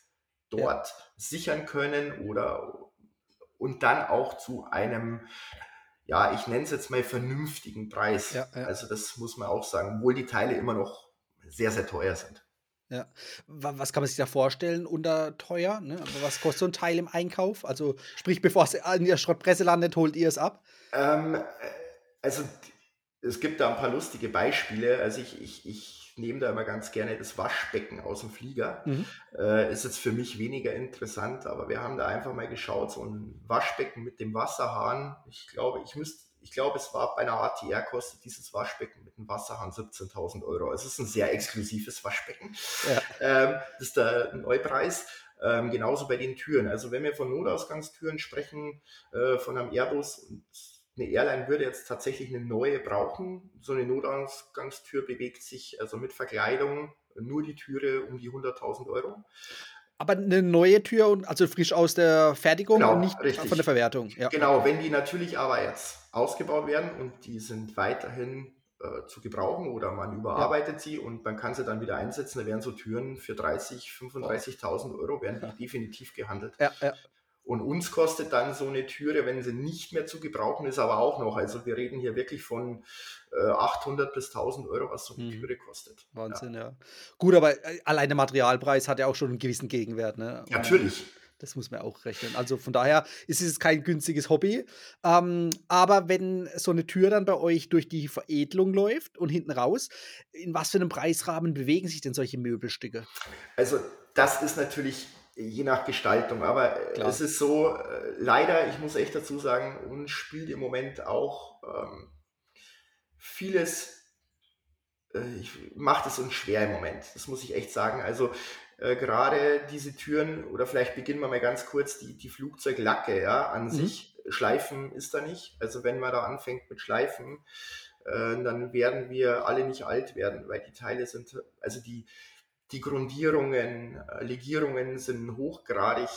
dort sichern können oder und dann auch zu einem, ja, ich nenne es jetzt mal vernünftigen Preis. Ja, ja. Also das muss man auch sagen, obwohl die Teile immer noch sehr, sehr teuer sind. Wa- Was kann man sich da vorstellen unter teuer? Ne? Aber Was kostet so ein Teil im Einkauf? Also, sprich, bevor es in der Schrottpresse landet, holt ihr es ab? Ähm, äh, also es gibt da ein paar lustige Beispiele. Also ich, ich, ich nehme da immer ganz gerne das Waschbecken aus dem Flieger. Mhm. Äh, ist jetzt für mich weniger interessant, aber wir haben da einfach mal geschaut, so ein Waschbecken mit dem Wasserhahn. Ich glaube, ich müsste, ich glaube, es war bei einer ATR kostet dieses Waschbecken mit dem Wasserhahn 17.000 Euro. Es ist ein sehr exklusives Waschbecken. Ja. Ähm, das ist der Neupreis. Ähm, genauso bei den Türen. Also wenn wir von Notausgangstüren sprechen, äh, von einem Airbus und eine Airline würde jetzt tatsächlich eine neue brauchen. So eine Notausgangstür bewegt sich also mit Verkleidung nur die Türe um die 100.000 Euro. Aber eine neue Tür, und also frisch aus der Fertigung Genau, und nicht richtig. von der Verwertung. Ja. Genau, wenn die natürlich aber jetzt ausgebaut werden und die sind weiterhin äh, zu gebrauchen oder man überarbeitet sie und man kann sie dann wieder einsetzen, da werden so Türen für 30, 35.000 Euro werden die definitiv gehandelt. Ja, ja. Und uns kostet dann so eine Türe, wenn sie nicht mehr zu gebrauchen ist, aber auch noch. Also wir reden hier wirklich von äh, 800 bis 1000 Euro, was so eine Mhm. Türe kostet. Wahnsinn, ja. Gut, aber äh, allein der Materialpreis hat ja auch schon einen gewissen Gegenwert. Ne? Ja. Natürlich. Das muss man auch rechnen. Also von daher ist es kein günstiges Hobby. Ähm, aber wenn so eine Tür dann bei euch durch die Veredelung läuft und hinten raus, in was für einem Preisrahmen bewegen sich denn solche Möbelstücke? Also das ist natürlich je nach Gestaltung, aber Klar. es ist so, äh, leider, ich muss echt dazu sagen, uns spielt im Moment auch ähm, vieles äh, macht es uns schwer im Moment. Das muss ich echt sagen. Also äh, gerade diese Türen, oder vielleicht beginnen wir mal ganz kurz, die, die Flugzeuglacke, ja, an mhm. sich, Schleifen ist da nicht. Also wenn man da anfängt mit Schleifen, äh, dann werden wir alle nicht alt werden, weil die Teile sind, also die, die Grundierungen, äh, Legierungen sind hochgradig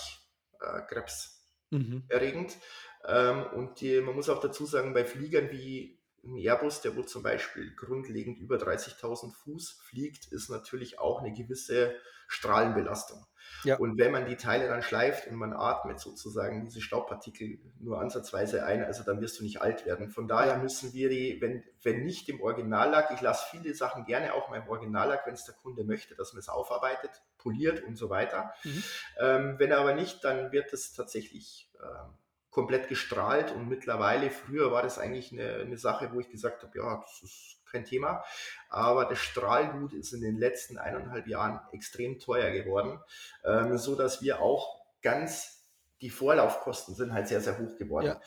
äh, krebserregend. Mhm. Ähm, und die, man muss auch dazu sagen, bei Fliegern wie ein Airbus, der wohl zum Beispiel grundlegend über 30.000 Fuß fliegt, ist natürlich auch eine gewisse Strahlenbelastung. Ja. Und wenn man die Teile dann schleift und man atmet sozusagen diese Staubpartikel nur ansatzweise ein, also dann wirst du nicht alt werden. Von daher müssen wir die, wenn, wenn nicht im Originallack, ich lasse viele Sachen gerne auch mal im Originallack, wenn es der Kunde möchte, dass man es aufarbeitet, poliert und so weiter. Mhm. Ähm, wenn aber nicht, dann wird es tatsächlich ähm, komplett gestrahlt und mittlerweile, früher war das eigentlich eine, eine Sache, wo ich gesagt habe, ja, das ist kein Thema, aber das Strahlgut ist in den letzten eineinhalb Jahren extrem teuer geworden, ähm, so dass wir auch ganz, die Vorlaufkosten sind halt sehr, sehr hoch geworden. Ja.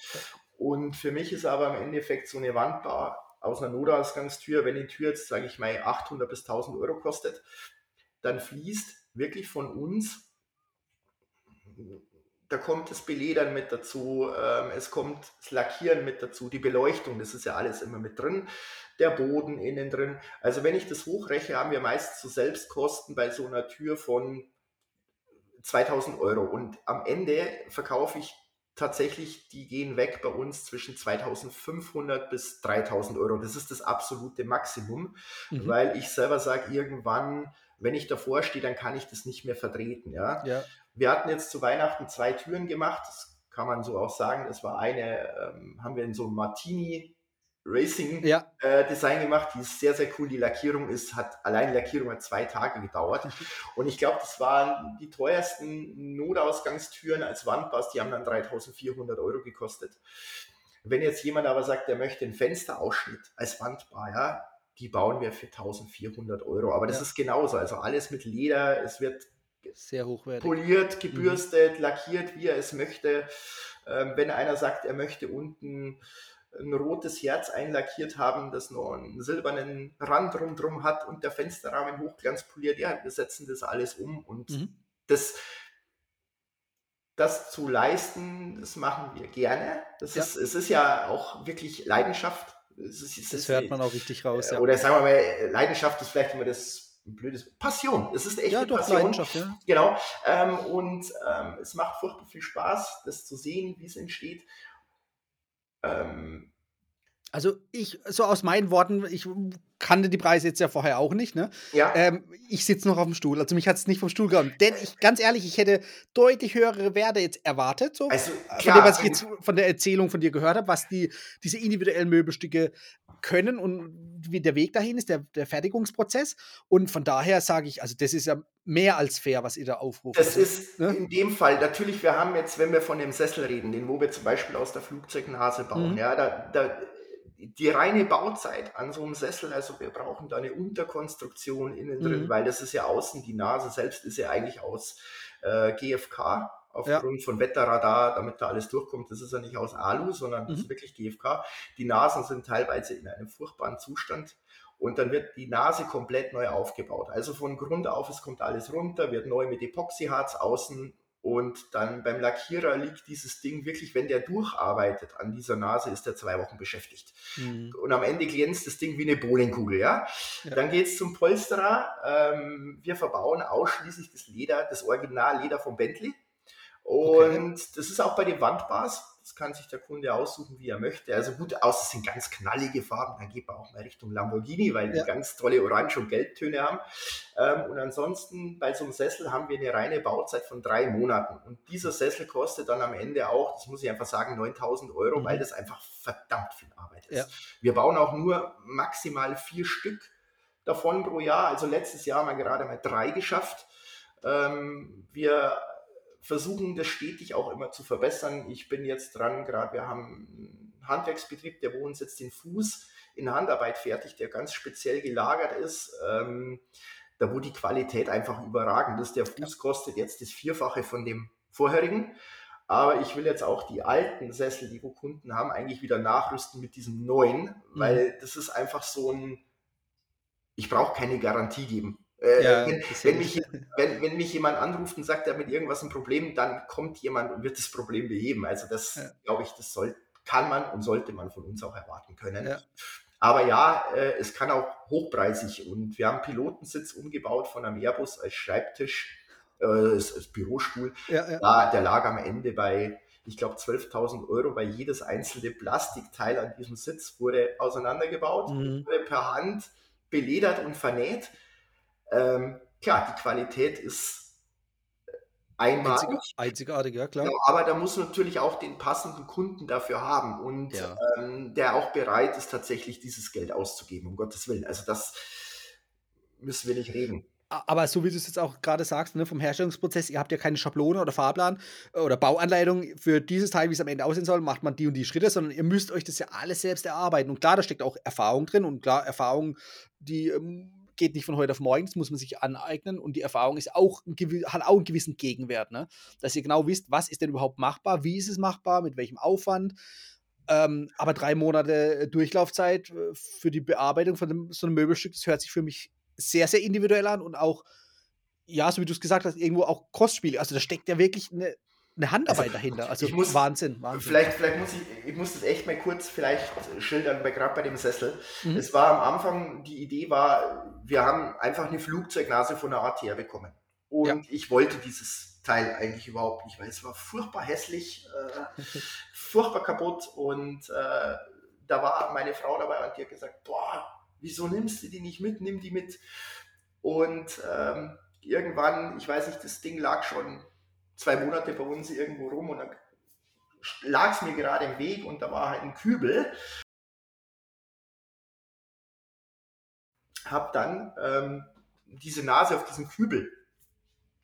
Und für mich ist aber im Endeffekt so eine Wandbar aus einer Notausgangstür, wenn die Tür jetzt, sage ich mal, 800 bis 1000 Euro kostet, dann fließt wirklich von uns da kommt das Beledern mit dazu, ähm, es kommt das Lackieren mit dazu, die Beleuchtung, das ist ja alles immer mit drin, der Boden innen drin. Also wenn ich das hochrechne, haben wir meistens so Selbstkosten bei so einer Tür von 2000 Euro und am Ende verkaufe ich tatsächlich, die gehen weg bei uns zwischen 2500 bis 3000 Euro. Das ist das absolute Maximum, mhm. weil ich selber sage, irgendwann, wenn ich davor stehe, dann kann ich das nicht mehr vertreten. Ja? ja. Wir hatten jetzt zu Weihnachten zwei Türen gemacht, das kann man so auch sagen. Das war eine, ähm, haben wir in so einem Martini Racing ja. äh, Design gemacht. Die ist sehr, sehr cool. Die Lackierung ist, hat, allein Lackierung hat zwei Tage gedauert. Und ich glaube, das waren die teuersten Notausgangstüren als Wandpass. Die haben dann 3400 Euro gekostet. Wenn jetzt jemand aber sagt, der möchte einen Fensterausschnitt als Wandbar, ja, die bauen wir für 1400 Euro. Aber das ja. ist genauso. Also alles mit Leder. Es wird sehr hochwertig. Poliert, mhm. gebürstet, mhm. lackiert, wie er es möchte. Ähm, wenn einer sagt, er möchte unten ein rotes Herz einlackiert haben, das noch einen silbernen Rand rundherum hat und der Fensterrahmen hochglanzpoliert, ja, wir setzen das alles um und mhm. das, das zu leisten, das machen wir gerne. Das ja. ist, es ist ja auch wirklich Leidenschaft. Es ist, das hört man auch richtig raus. Ja. Oder sagen wir mal, Leidenschaft ist vielleicht immer das ein blödes Passion. Es ist echt ja, doch, Passion. Leidenschaft, ja. Genau. Ähm, und ähm, es macht furchtbar viel Spaß, das zu sehen, wie es entsteht. Ähm, also ich, so aus meinen Worten, ich kannte die Preise jetzt ja vorher auch nicht, ne? Ja. Ähm, ich sitze noch auf dem Stuhl. Also mich hat es nicht vom Stuhl gehauen. Denn ich, ganz ehrlich, ich hätte deutlich höhere Werte jetzt erwartet, so also, klar, von dem, was ich jetzt von der Erzählung von dir gehört habe, was die, diese individuellen Möbelstücke können und wie der Weg dahin ist, der, der Fertigungsprozess. Und von daher sage ich, also das ist ja mehr als fair, was ihr da aufruft. Das also, ist ne? in dem Fall, natürlich, wir haben jetzt, wenn wir von dem Sessel reden, den wo wir zum Beispiel aus der Flugzeugnase bauen, mhm. ja, da, da die reine Bauzeit an so einem Sessel, also wir brauchen da eine Unterkonstruktion innen drin, mhm. weil das ist ja außen, die Nase selbst ist ja eigentlich aus äh, GFK aufgrund ja. von Wetterradar, damit da alles durchkommt. Das ist ja nicht aus Alu, sondern mhm. das ist wirklich GFK. Die Nasen sind teilweise in einem furchtbaren Zustand. Und dann wird die Nase komplett neu aufgebaut. Also von Grund auf, es kommt alles runter, wird neu mit Epoxyharz außen und dann beim Lackierer liegt dieses Ding wirklich, wenn der durcharbeitet an dieser Nase, ist er zwei Wochen beschäftigt. Mhm. Und am Ende glänzt das Ding wie eine Bowlingkugel, ja. ja. Dann geht es zum Polsterer. Ähm, wir verbauen ausschließlich das Leder, das Originalleder vom Bentley. Und okay. das ist auch bei den Wandbars das kann sich der Kunde aussuchen, wie er möchte. Also gut, außer es sind ganz knallige Farben, dann geht man auch mal Richtung Lamborghini, weil die ja. ganz tolle Orange- und Gelbtöne haben. Ähm, und ansonsten bei so einem Sessel haben wir eine reine Bauzeit von drei Monaten. Und dieser Sessel kostet dann am Ende auch, das muss ich einfach sagen, 9000 Euro, mhm. weil das einfach verdammt viel Arbeit ist. Ja. Wir bauen auch nur maximal vier Stück davon pro Jahr. Also letztes Jahr haben wir gerade mal drei geschafft. Ähm, wir versuchen das stetig auch immer zu verbessern. Ich bin jetzt dran, gerade wir haben einen Handwerksbetrieb, der wo uns jetzt den Fuß in Handarbeit fertigt, der ganz speziell gelagert ist. Ähm, da wo die Qualität einfach überragend ist. Der Fuß kostet jetzt das Vierfache von dem vorherigen. Aber ich will jetzt auch die alten Sessel, die wo Kunden haben, eigentlich wieder nachrüsten mit diesem neuen, mhm. weil das ist einfach so ein, ich brauche keine Garantie geben. Äh, ja, wenn, wenn, mich, wenn, wenn, mich, jemand anruft und sagt, er hat mit irgendwas ein Problem, dann kommt jemand und wird das Problem beheben. Also das, ja. glaube ich, das soll, kann man und sollte man von uns auch erwarten können. Ja. Aber ja, äh, es kann auch hochpreisig und wir haben Pilotensitz umgebaut von einem Airbus als Schreibtisch, äh, als, als Bürostuhl. Da, der lag am Ende bei, ich glaube, 12.000 Euro, weil jedes einzelne Plastikteil an diesem Sitz wurde auseinandergebaut, mhm. wurde per Hand beledert und vernäht. Ähm, klar, die Qualität ist einmalig. Einzig, einzigartig, ja klar. Ja, aber da muss man natürlich auch den passenden Kunden dafür haben und ja. ähm, der auch bereit ist, tatsächlich dieses Geld auszugeben, um Gottes Willen. Also das müssen wir nicht reden. Aber so wie du es jetzt auch gerade sagst, ne, vom Herstellungsprozess, ihr habt ja keine Schablone oder Fahrplan äh, oder Bauanleitung für dieses Teil, wie es am Ende aussehen soll, macht man die und die Schritte, sondern ihr müsst euch das ja alles selbst erarbeiten. Und klar, da steckt auch Erfahrung drin und klar, Erfahrung, die ähm, geht nicht von heute auf morgen, das muss man sich aneignen und die Erfahrung ist auch hat auch einen gewissen Gegenwert, ne? dass ihr genau wisst, was ist denn überhaupt machbar, wie ist es machbar, mit welchem Aufwand. Ähm, aber drei Monate Durchlaufzeit äh, für die Bearbeitung von dem, so einem Möbelstück, das hört sich für mich sehr, sehr individuell an und auch, ja, so wie du es gesagt hast, irgendwo auch Kostspiele. Also da steckt ja wirklich eine eine Handarbeit also, dahinter. Also muss, Wahnsinn, Wahnsinn. Vielleicht, vielleicht muss ich, ich muss das echt mal kurz vielleicht schildern, gerade bei dem Sessel. Mhm. Es war am Anfang, die Idee war, wir haben einfach eine Flugzeugnase von der ATR bekommen. Und ja. ich wollte dieses Teil eigentlich überhaupt nicht, weil es war furchtbar hässlich, äh, furchtbar kaputt. Und äh, da war meine Frau dabei und die hat gesagt, boah, wieso nimmst du die nicht mit? Nimm die mit. Und ähm, irgendwann, ich weiß nicht, das Ding lag schon zwei Monate bei uns irgendwo rum und dann lag es mir gerade im Weg und da war halt ein Kübel. Hab dann ähm, diese Nase auf diesen Kübel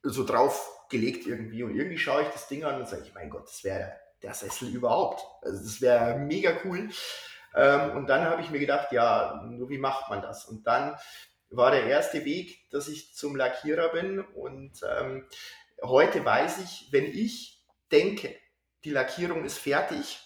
so drauf gelegt irgendwie und irgendwie schaue ich das Ding an und sage ich, mein Gott, das wäre der Sessel überhaupt. Also das wäre mega cool. Ähm, und dann habe ich mir gedacht, ja, nur wie macht man das? Und dann war der erste Weg, dass ich zum Lackierer bin und ähm, heute weiß ich, wenn ich denke, die Lackierung ist fertig,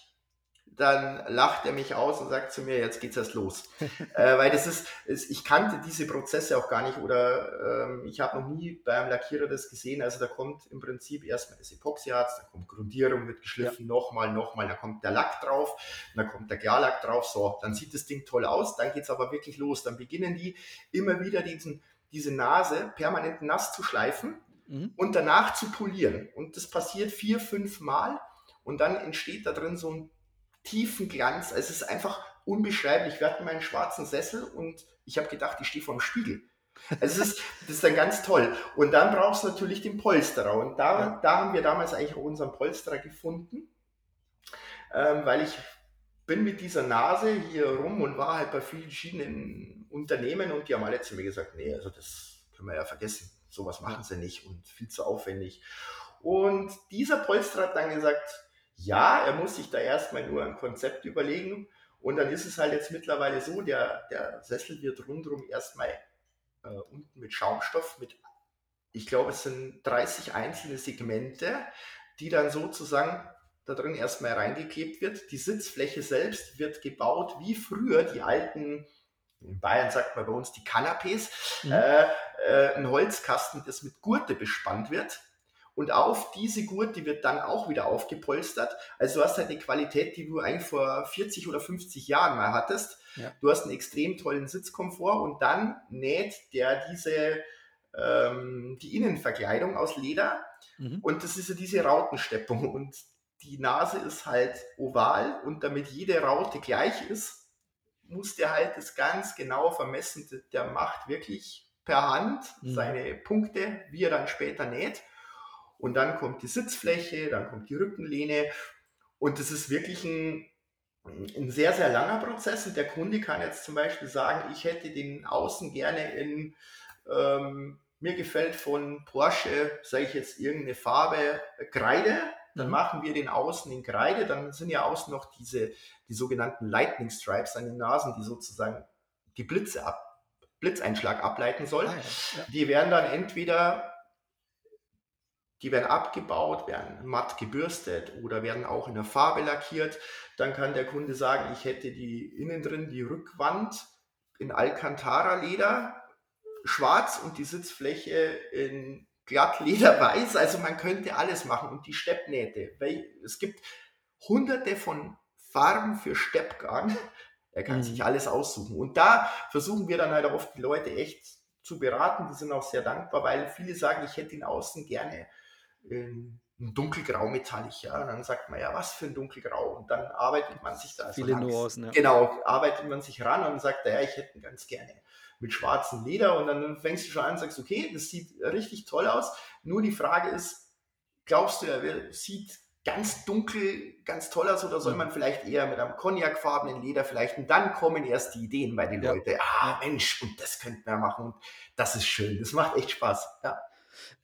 dann lacht er mich aus und sagt zu mir, jetzt geht's erst los. äh, weil das ist, ist, ich kannte diese Prozesse auch gar nicht oder ähm, ich habe noch nie beim Lackierer das gesehen. Also da kommt im Prinzip erstmal das Epoxyharz, dann kommt Grundierung, wird geschliffen, ja. nochmal, nochmal, dann kommt der Lack drauf, dann kommt der Klarlack drauf, so, dann sieht das Ding toll aus, dann geht's aber wirklich los. Dann beginnen die immer wieder diesen, diese Nase permanent nass zu schleifen mhm. und danach zu polieren. Und das passiert vier, fünf Mal und dann entsteht da drin so ein tiefen Glanz. Es ist einfach unbeschreiblich. Wir hatten meinen schwarzen Sessel und ich habe gedacht, ich stehe vor dem Spiegel. Also es ist, das ist dann ganz toll. Und dann brauchst du natürlich den Polsterer. Und da, ja. da haben wir damals eigentlich auch unseren Polsterer gefunden, ähm, weil ich bin mit dieser Nase hier rum und war halt bei vielen verschiedenen Unternehmen und die haben alle zu mir gesagt, nee, also das können wir ja vergessen sowas machen sie nicht und viel zu aufwendig. Und dieser Polster hat dann gesagt, ja, er muss sich da erstmal nur ein Konzept überlegen. Und dann ist es halt jetzt mittlerweile so, der, der Sessel wird rundherum erstmal äh, unten mit Schaumstoff, mit, ich glaube, es sind 30 einzelne Segmente, die dann sozusagen da drin erstmal reingeklebt wird. Die Sitzfläche selbst wird gebaut wie früher die alten in Bayern sagt man bei uns die Canapés, mhm. äh, äh, ein Holzkasten, das mit Gurte bespannt wird. Und auf diese Gurte wird dann auch wieder aufgepolstert. Also du hast halt eine Qualität, die du eigentlich vor 40 oder 50 Jahren mal hattest. Ja. Du hast einen extrem tollen Sitzkomfort und dann näht der diese ähm, die Innenverkleidung aus Leder. Mhm. Und das ist ja diese Rautensteppung. Und die Nase ist halt oval und damit jede Raute gleich ist, muss der halt das ganz genau vermessen. Der macht wirklich per Hand mhm. seine Punkte, wie er dann später näht. Und dann kommt die Sitzfläche, dann kommt die Rückenlehne. Und das ist wirklich ein, ein sehr, sehr langer Prozess. Und der Kunde kann jetzt zum Beispiel sagen, ich hätte den Außen gerne in ähm, mir gefällt von Porsche, sage ich jetzt irgendeine Farbe, äh, Kreide, dann mhm. machen wir den Außen in Kreide, dann sind ja außen noch diese, die sogenannten Lightning Stripes an den Nasen, die sozusagen die Blitze ab, Blitzeinschlag ableiten soll. Ah, ja. Ja. Die werden dann entweder die werden abgebaut, werden matt gebürstet oder werden auch in der Farbe lackiert. Dann kann der Kunde sagen, ich hätte die innen drin die Rückwand in Alcantara-Leder schwarz und die Sitzfläche in Glattleder weiß. Also man könnte alles machen und die Steppnähte. Weil es gibt hunderte von Farben für Steppgarn. Er kann mhm. sich alles aussuchen. Und da versuchen wir dann halt auch oft die Leute echt zu beraten. Die sind auch sehr dankbar, weil viele sagen, ich hätte ihn außen gerne in dunkelgrau metallisch, ja. Und dann sagt man, ja, was für ein dunkelgrau? Und dann arbeitet man sich da. Also Viele langs, Nuancen, ja. Genau, arbeitet man sich ran und sagt, ja, ich hätte ihn ganz gerne mit schwarzem Leder. Und dann fängst du schon an und sagst, okay, das sieht richtig toll aus. Nur die Frage ist, glaubst du, er sieht ganz dunkel, ganz toll aus oder soll man vielleicht eher mit einem cognacfarbenen Leder vielleicht und dann kommen erst die Ideen bei den ja. Leuten. Ah, Mensch, und das könnten wir machen und das ist schön, das macht echt Spaß. Ja.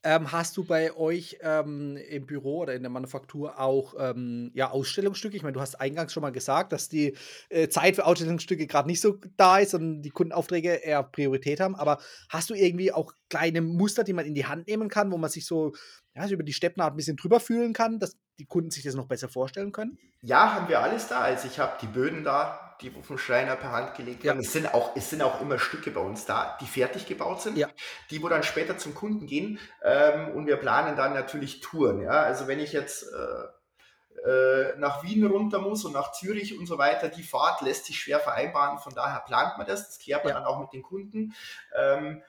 Ähm, hast du bei euch ähm, im Büro oder in der Manufaktur auch ähm, ja, Ausstellungsstücke? Ich meine, du hast eingangs schon mal gesagt, dass die äh, Zeit für Ausstellungsstücke gerade nicht so da ist und die Kundenaufträge eher Priorität haben. Aber hast du irgendwie auch kleine Muster, die man in die Hand nehmen kann, wo man sich so ja, über die Steppnaht ein bisschen drüber fühlen kann, dass die Kunden sich das noch besser vorstellen können? Ja, haben wir alles da. Also ich habe die Böden da, die vom Schreiner per Hand gelegt werden. Ja. Es, sind auch, es sind auch immer Stücke bei uns da, die fertig gebaut sind, ja. die wo dann später zum Kunden gehen. Ähm, und wir planen dann natürlich Touren. Ja? Also wenn ich jetzt äh, äh, nach Wien runter muss und nach Zürich und so weiter, die Fahrt lässt sich schwer vereinbaren. Von daher plant man das. Das klärt man ja. dann auch mit den Kunden. Ähm,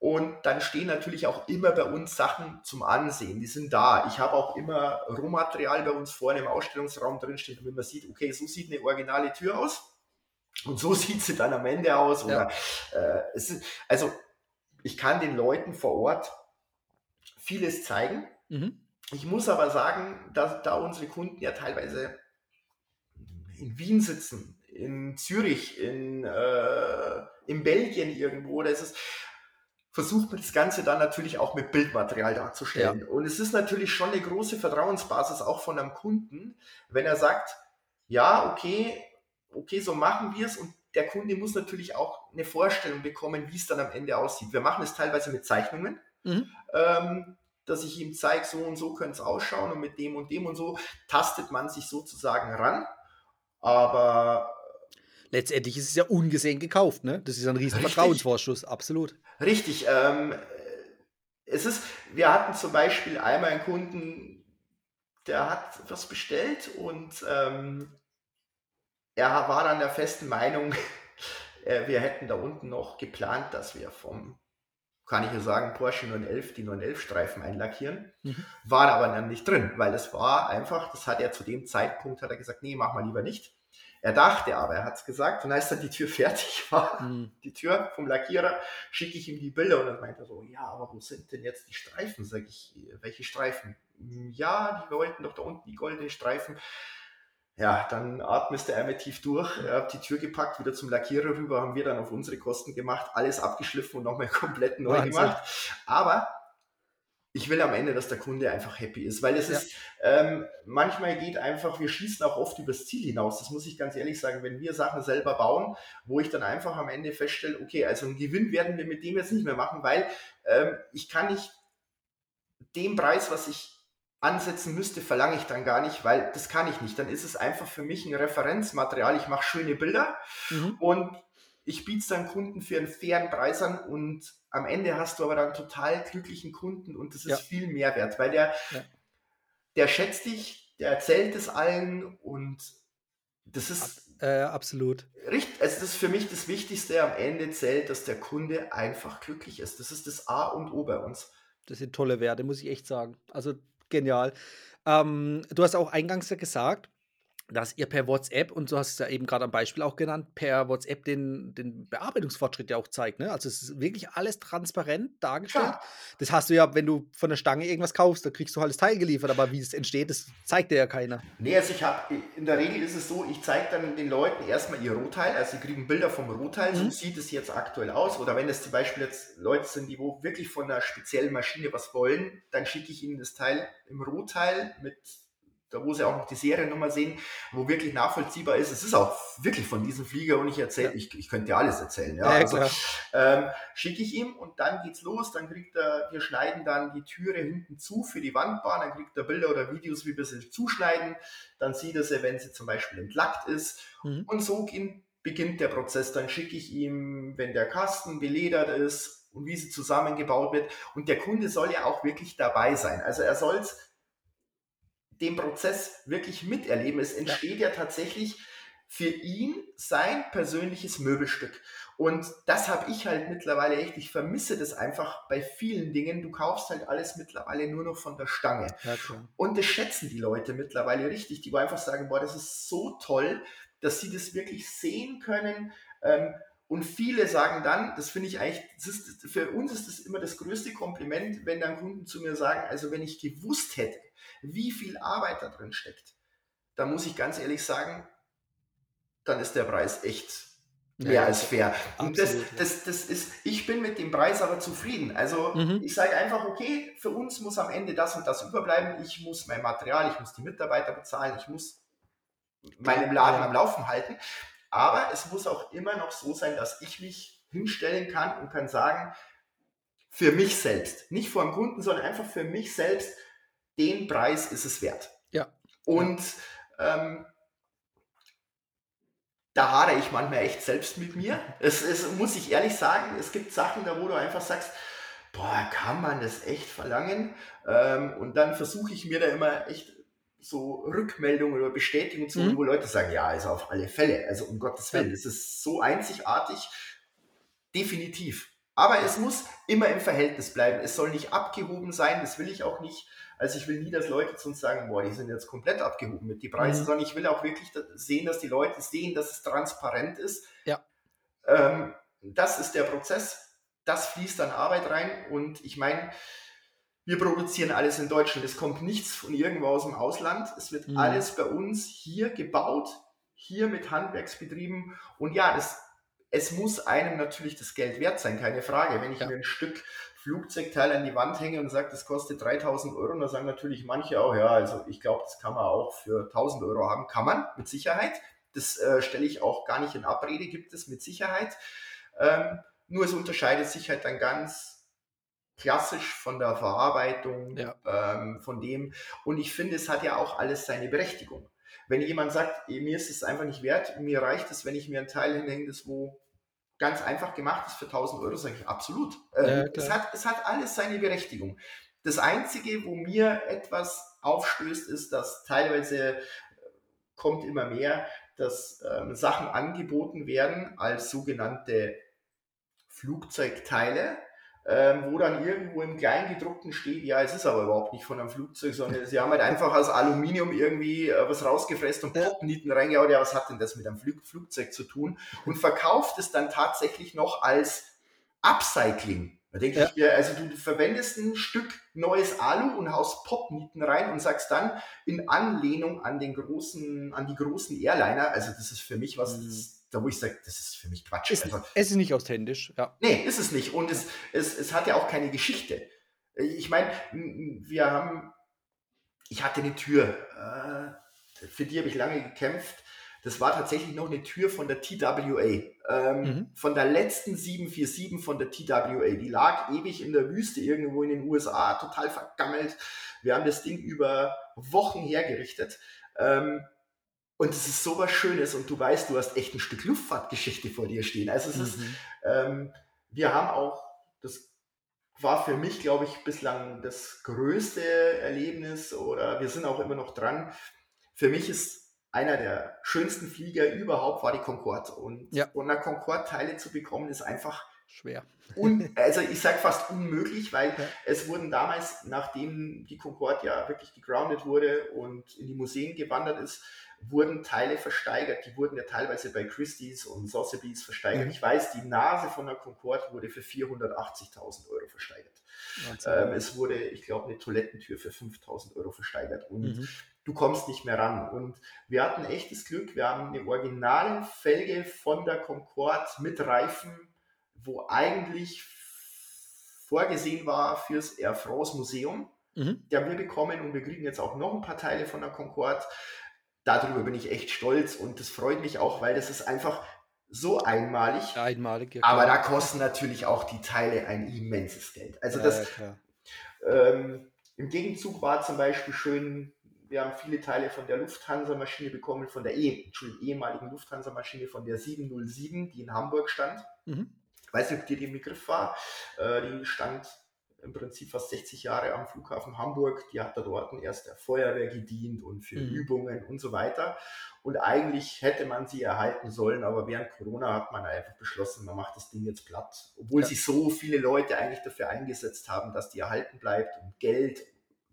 und dann stehen natürlich auch immer bei uns Sachen zum Ansehen. Die sind da. Ich habe auch immer Rohmaterial bei uns vorne im Ausstellungsraum drinstehen, damit man sieht, okay, so sieht eine originale Tür aus. Und so sieht sie dann am Ende aus. Oder, ja. äh, ist, also ich kann den Leuten vor Ort vieles zeigen. Mhm. Ich muss aber sagen, dass da unsere Kunden ja teilweise in Wien sitzen, in Zürich, in, äh, in Belgien irgendwo, das ist, versucht man das Ganze dann natürlich auch mit Bildmaterial darzustellen. Ja. Und es ist natürlich schon eine große Vertrauensbasis auch von einem Kunden, wenn er sagt, ja, okay, okay, so machen wir es und der Kunde muss natürlich auch eine Vorstellung bekommen, wie es dann am Ende aussieht. Wir machen es teilweise mit Zeichnungen, mhm. ähm, dass ich ihm zeige, so und so könnte es ausschauen und mit dem und dem und so tastet man sich sozusagen ran. Aber letztendlich ist es ja ungesehen gekauft, ne? Das ist ein riesen Vertrauensvorschuss, absolut. Richtig. Ähm, es ist, wir hatten zum Beispiel einmal einen Kunden, der hat was bestellt und ähm, er war dann der festen Meinung, äh, wir hätten da unten noch geplant, dass wir vom, kann ich ja sagen, Porsche 911 die 911 Streifen einlackieren. Mhm. Waren aber dann nicht drin, weil das war einfach, das hat er zu dem Zeitpunkt, hat er gesagt, nee, mach mal lieber nicht. Er dachte aber, er hat es gesagt. Und als dann die Tür fertig war, mhm. die Tür vom Lackierer, schicke ich ihm die Bilder und dann meint er so, ja, aber wo sind denn jetzt die Streifen? Sag ich, welche Streifen? Ja, die wollten doch da unten die goldenen Streifen. Ja, dann atmete er einmal tief durch, er hat die Tür gepackt, wieder zum Lackierer rüber, haben wir dann auf unsere Kosten gemacht, alles abgeschliffen und nochmal komplett neu Wahnsinn. gemacht. Aber ich will am Ende, dass der Kunde einfach happy ist, weil es ja. ist, ähm, manchmal geht einfach, wir schießen auch oft übers Ziel hinaus, das muss ich ganz ehrlich sagen, wenn wir Sachen selber bauen, wo ich dann einfach am Ende feststelle, okay, also einen Gewinn werden wir mit dem jetzt nicht mehr machen, weil ähm, ich kann nicht den Preis, was ich ansetzen müsste, verlange ich dann gar nicht, weil das kann ich nicht. Dann ist es einfach für mich ein Referenzmaterial. Ich mache schöne Bilder mhm. und ich biete es dann Kunden für einen fairen Preis an und am Ende hast du aber dann total glücklichen Kunden und das ist ja. viel mehr wert, weil der, ja. der schätzt dich, der erzählt es allen und das ist äh, absolut. Richtig, also das ist für mich das Wichtigste am Ende zählt, dass der Kunde einfach glücklich ist. Das ist das A und O bei uns. Das sind tolle Werte, muss ich echt sagen. Also genial. Ähm, du hast auch eingangs ja gesagt, dass ihr per WhatsApp, und du hast es ja eben gerade am Beispiel auch genannt, per WhatsApp den, den Bearbeitungsfortschritt ja auch zeigt. Ne? Also es ist wirklich alles transparent dargestellt. Klar. Das hast du ja, wenn du von der Stange irgendwas kaufst, da kriegst du halt das Teil geliefert, aber wie es entsteht, das zeigt dir ja keiner. Nee, also ich habe, in der Regel ist es so, ich zeige dann den Leuten erstmal ihr Rohteil, also sie kriegen Bilder vom Rohteil, so Mhm. sieht es jetzt aktuell aus. Oder wenn es zum Beispiel jetzt Leute sind, die wo wirklich von einer speziellen Maschine was wollen, dann schicke ich ihnen das Teil im Rohteil mit, da wo sie auch noch die Seriennummer sehen, wo wirklich nachvollziehbar ist. Es ist auch wirklich von diesem Flieger und ich erzähle, Ja. ich, ich könnte dir alles erzählen. Ja, Ja, also, ähm, schicke ich ihm und dann geht's los. Dann kriegt er, wir schneiden dann die Türe hinten zu für die Wandbahn. Dann kriegt er Bilder oder Videos, wie wir sie zuschneiden. Dann sieht er sie, wenn sie zum Beispiel entlackt ist. Mhm. Und so beginnt der Prozess. Dann schicke ich ihm, wenn der Kasten beledert ist und wie sie zusammengebaut wird. Und der Kunde soll ja auch wirklich dabei sein. Also er soll den Prozess wirklich miterleben. Es entsteht ja tatsächlich für ihn sein persönliches Möbelstück. Und das habe ich halt mittlerweile echt. Ich vermisse das einfach bei vielen Dingen. Du kaufst halt alles mittlerweile nur noch von der Stange. Ja. Und das schätzen die Leute mittlerweile richtig, die einfach sagen, boah, das ist so toll, dass sie das wirklich sehen können. Ähm, und viele sagen dann, das finde ich eigentlich, ist, für uns ist das immer das größte Kompliment, wenn dann Kunden zu mir sagen, also wenn ich gewusst hätte, wie viel Arbeit da drin steckt, dann muss ich ganz ehrlich sagen, dann ist der Preis echt mehr Ja, als fair. Und das, das, das ist, ich bin mit dem Preis aber zufrieden. Also Mhm. ich sage einfach, okay, für uns muss am Ende das und das überbleiben. Ich muss mein Material, ich muss die Mitarbeiter bezahlen, ich muss meinen Laden Ja. am Laufen halten. Aber es muss auch immer noch so sein, dass ich mich hinstellen kann und kann sagen, für mich selbst, nicht vor dem Kunden, sondern einfach für mich selbst, den Preis ist es wert. Ja. Und ähm, da hadere ich manchmal echt selbst mit mir. Es, es muss ich ehrlich sagen, es gibt Sachen, da wo du einfach sagst, boah, kann man das echt verlangen? Ähm, und dann versuche ich mir da immer echt so Rückmeldungen oder Bestätigungen zu holen, Mhm. wo Leute sagen, ja, also auf alle Fälle, also um Gottes Willen, es ist so einzigartig, definitiv. Aber es muss immer im Verhältnis bleiben. Es soll nicht abgehoben sein, das will ich auch nicht. Also ich will nie, dass Leute zu uns sagen, boah, die sind jetzt komplett abgehoben mit den Preisen, Mhm. sondern ich will auch wirklich sehen, dass die Leute sehen, dass es transparent ist. Ja. Ähm, das ist der Prozess, das fließt an Arbeit rein und ich meine, wir produzieren alles in Deutschland. Es kommt nichts von irgendwo aus dem Ausland. Es wird Mhm. alles bei uns hier gebaut, hier mit Handwerksbetrieben. Und ja, das, es muss einem natürlich das Geld wert sein, keine Frage. Wenn ich mir ein Stück Flugzeugteil an die Wand hänge und sage, das kostet 3000 Euro, dann sagen natürlich manche auch, ja, also ich glaube, das kann man auch für 1000 Euro haben. Kann man, mit Sicherheit. Das äh, stelle ich auch gar nicht in Abrede, gibt es mit Sicherheit. Ähm, nur es unterscheidet sich halt dann ganz klassisch von der Verarbeitung, Ja. ähm, von dem. Und ich finde, es hat ja auch alles seine Berechtigung. Wenn jemand sagt, mir ist es einfach nicht wert, mir reicht es, wenn ich mir ein Teil hinhänge, das wo ganz einfach gemacht ist für 1000 Euro, sage ich absolut. Ja, Ähm, klar. es, hat, es hat alles seine Berechtigung. Das Einzige, wo mir etwas aufstößt, ist, dass teilweise äh, kommt immer mehr, dass ähm, Sachen angeboten werden als sogenannte Flugzeugteile, ähm, wo dann irgendwo im Kleingedruckten steht, ja, es ist aber überhaupt nicht von einem Flugzeug, sondern sie haben halt einfach aus Aluminium irgendwie äh, was rausgefräst und. Popnieten reingehauen, ja, was hat denn das mit einem Flug Flugzeug zu tun? Und verkauft es dann tatsächlich noch als Upcycling. Da denke Ja. ich mir, also du verwendest ein Stück neues Alu und haust Popnieten rein und sagst dann in Anlehnung an den großen, an die großen Airliner, also das ist für mich was, Mhm. das, da wo ich sage, das ist für mich Quatsch. Ist, Also, es ist nicht authentisch, ja. Nee, ist es nicht. Und es, es, es hat ja auch keine Geschichte. Ich meine, wir haben, ich hatte eine Tür, äh, für die habe ich lange gekämpft. Das war tatsächlich noch eine Tür von der TWA, ähm, Mhm. von der letzten 747 von der TWA. Die lag ewig in der Wüste irgendwo in den USA, total vergammelt. Wir haben das Ding über Wochen hergerichtet. Ähm, und es ist so was Schönes und du weißt, du hast echt ein Stück Luftfahrtgeschichte vor dir stehen. Also es ist, Mhm. ähm, wir haben auch, das war für mich, glaube ich, bislang das größte Erlebnis oder wir sind auch immer noch dran. Für mich ist einer der schönsten Flieger überhaupt war die Concorde. Und Ja. von der Concorde Teile zu bekommen, ist einfach schwer. Un, also ich sage fast unmöglich, weil ja. es wurden damals, nachdem die Concorde ja wirklich gegroundet wurde und in die Museen gewandert ist, wurden Teile versteigert. Die wurden ja teilweise bei Christie's und Sotheby's versteigert. Mhm. Ich weiß, die Nase von der Concorde wurde für 480.000 Euro versteigert. Ähm, es wurde, ich glaube, eine Toilettentür für 5.000 Euro versteigert. Und mhm. du kommst nicht mehr ran. Und wir hatten echtes Glück. Wir haben eine originale Felge von der Concorde mit Reifen wo eigentlich vorgesehen war fürs Air France Museum. Mhm. Die haben wir bekommen und wir kriegen jetzt auch noch ein paar Teile von der Concorde. Darüber bin ich echt stolz und das freut mich auch, weil das ist einfach so einmalig. Einmalig, ja, Aber da kosten natürlich auch die Teile ein immenses Geld. Also das ja, ähm, im Gegenzug war zum Beispiel schön, wir haben viele Teile von der Lufthansa-Maschine bekommen, von der eh, ehemaligen Lufthansa-Maschine, von der 707, die in Hamburg stand. Mhm weiß nicht, ob dir die im Begriff war. Äh, die stand im Prinzip fast 60 Jahre am Flughafen Hamburg. Die hat da dort erst der Feuerwehr gedient und für mhm. Übungen und so weiter. Und eigentlich hätte man sie erhalten sollen, aber während Corona hat man einfach beschlossen, man macht das Ding jetzt platt. Obwohl ja. sich so viele Leute eigentlich dafür eingesetzt haben, dass die erhalten bleibt und Geld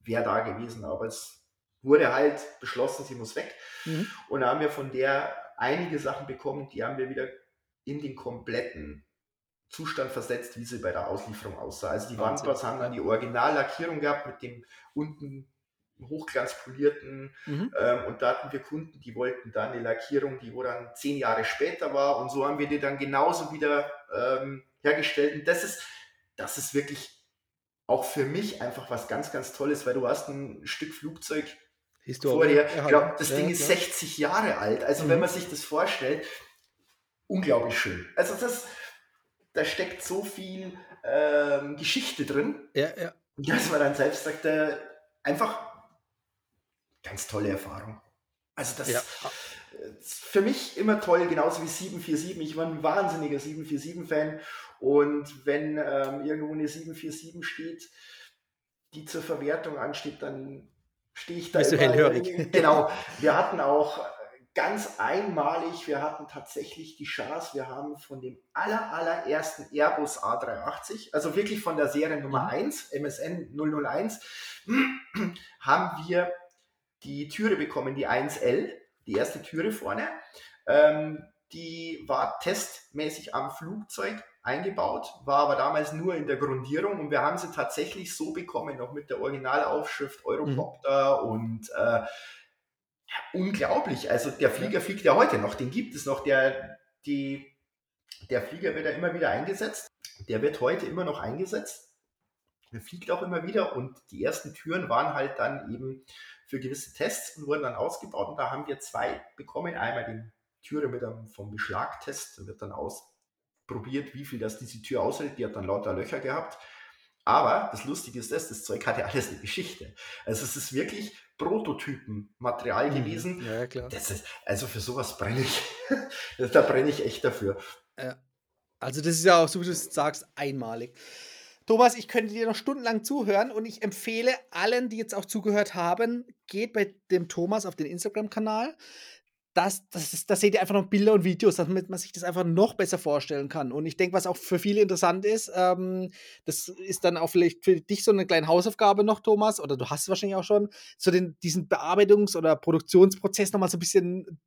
wäre da gewesen, aber es wurde halt beschlossen, sie muss weg. Mhm. Und da haben wir von der einige Sachen bekommen, die haben wir wieder in den kompletten Zustand versetzt, wie sie bei der Auslieferung aussah. Also die Wandboards haben dann die Originallackierung gehabt mit dem unten hochglanzpolierten mhm. ähm, und da hatten wir Kunden, die wollten dann eine Lackierung, die wo dann zehn Jahre später war und so haben wir die dann genauso wieder ähm, hergestellt und das ist, das ist wirklich auch für mich einfach was ganz, ganz Tolles, weil du hast ein Stück Flugzeug Historie. vor dir, ich glaube, das ja, Ding ist klar. 60 Jahre alt, also mhm. wenn man sich das vorstellt, unglaublich schön. Also das da steckt so viel ähm, Geschichte drin, ja, ja. dass man dann selbst sagt, äh, einfach ganz tolle Erfahrung. Also das ja. ist für mich immer toll, genauso wie 747. Ich war ein wahnsinniger 747-Fan und wenn ähm, irgendwo eine 747 steht, die zur Verwertung ansteht, dann stehe ich da. Bist du hellhörig? Genau. Wir hatten auch ganz einmalig. Wir hatten tatsächlich die Chance, wir haben von dem aller, allerersten Airbus A380, also wirklich von der Serie Nummer 1, MSN 001, haben wir die Türe bekommen, die 1L, die erste Türe vorne. Ähm, die war testmäßig am Flugzeug eingebaut, war aber damals nur in der Grundierung und wir haben sie tatsächlich so bekommen, noch mit der Originalaufschrift Eurocopter mhm. und äh, unglaublich. Also der Flieger fliegt ja heute noch, den gibt es noch. Der, die, der Flieger wird ja immer wieder eingesetzt. Der wird heute immer noch eingesetzt. Der fliegt auch immer wieder und die ersten Türen waren halt dann eben für gewisse Tests und wurden dann ausgebaut. Und da haben wir zwei bekommen. Einmal die Türe mit einem vom Beschlagtest, da wird dann ausprobiert, wie viel das diese Tür aushält. Die hat dann lauter Löcher gehabt. Aber das Lustige ist das, das Zeug hat ja alles eine Geschichte. Also es ist wirklich Prototypenmaterial mhm. gewesen. Ja, klar. Das ist, also für sowas brenne ich. da brenne ich echt dafür. Ja. Also das ist ja auch, so wie du es sagst, einmalig. Thomas, ich könnte dir noch stundenlang zuhören und ich empfehle allen, die jetzt auch zugehört haben, geht bei dem Thomas auf den Instagram-Kanal das, das, ist, das seht ihr einfach noch Bilder und Videos, damit man sich das einfach noch besser vorstellen kann. Und ich denke, was auch für viele interessant ist, ähm, das ist dann auch vielleicht für dich so eine kleine Hausaufgabe noch, Thomas, oder du hast es wahrscheinlich auch schon, so den, diesen Bearbeitungs- oder Produktionsprozess nochmal so ein bisschen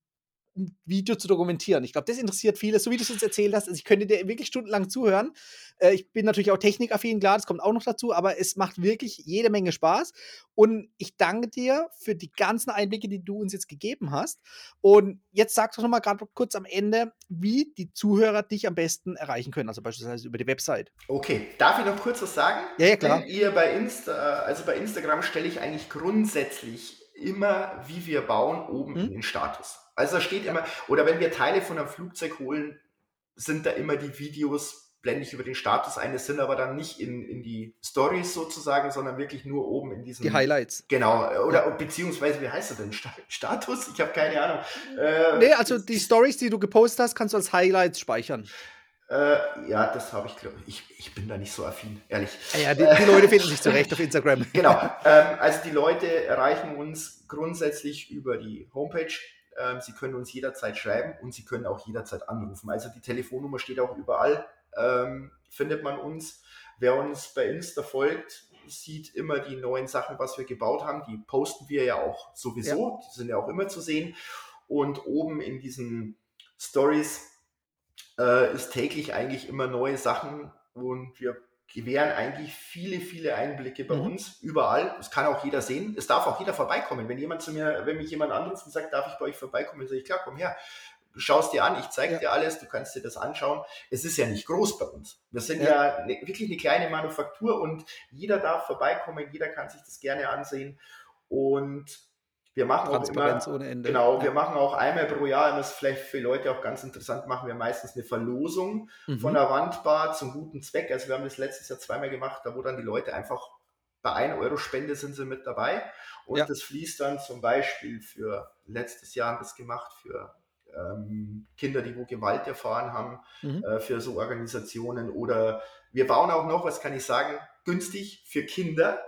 Video zu dokumentieren. Ich glaube, das interessiert viele, so wie du es jetzt erzählt hast. Also ich könnte dir wirklich stundenlang zuhören. Äh, ich bin natürlich auch technikaffin, klar, das kommt auch noch dazu, aber es macht wirklich jede Menge Spaß. Und ich danke dir für die ganzen Einblicke, die du uns jetzt gegeben hast. Und jetzt sag doch nochmal gerade kurz am Ende, wie die Zuhörer dich am besten erreichen können, also beispielsweise über die Website. Okay, darf ich noch kurz was sagen? Ja, ja, klar. Wenn ihr bei Insta, also bei Instagram stelle ich eigentlich grundsätzlich immer, wie wir bauen, oben hm? in den Status. Also da steht immer, oder wenn wir Teile von einem Flugzeug holen, sind da immer die Videos, blende ich über den Status ein, das sind aber dann nicht in, in die Stories sozusagen, sondern wirklich nur oben in diesen. Die Highlights. Genau, oder ja. beziehungsweise, wie heißt das denn? Status? Ich habe keine Ahnung. Äh, nee, also die Stories, die du gepostet hast, kannst du als Highlights speichern. Äh, ja, das habe ich, glaube ich. Ich bin da nicht so affin, ehrlich. Ah ja, die, die Leute finden sich zurecht auf Instagram. Genau. Ähm, also die Leute erreichen uns grundsätzlich über die Homepage. Ähm, sie können uns jederzeit schreiben und sie können auch jederzeit anrufen. Also die Telefonnummer steht auch überall. Ähm, findet man uns. Wer uns bei Insta folgt, sieht immer die neuen Sachen, was wir gebaut haben. Die posten wir ja auch sowieso. Ja. Die sind ja auch immer zu sehen. Und oben in diesen Stories äh, ist täglich eigentlich immer neue Sachen und wir gewähren eigentlich viele, viele Einblicke bei mhm. uns, überall. Das kann auch jeder sehen. Es darf auch jeder vorbeikommen. Wenn jemand zu mir, wenn mich jemand anruft und sagt, darf ich bei euch vorbeikommen, dann sage ich, klar, komm her. Du schaust dir an, ich zeige ja. dir alles, du kannst dir das anschauen. Es ist ja nicht groß bei uns. Wir sind ja, ja ne, wirklich eine kleine Manufaktur und jeder darf vorbeikommen, jeder kann sich das gerne ansehen. Und wir machen auch immer, ohne Ende. Genau, ja. wir machen auch einmal pro Jahr, das ist vielleicht für Leute auch ganz interessant, machen wir meistens eine Verlosung mhm. von der Wandbar zum guten Zweck. Also wir haben das letztes Jahr zweimal gemacht, da wo dann die Leute einfach bei 1 Euro Spende sind sie mit dabei und ja. das fließt dann zum Beispiel für letztes Jahr haben wir es gemacht für ähm, Kinder, die wo Gewalt erfahren haben, mhm. äh, für so Organisationen oder wir bauen auch noch, was kann ich sagen, günstig für Kinder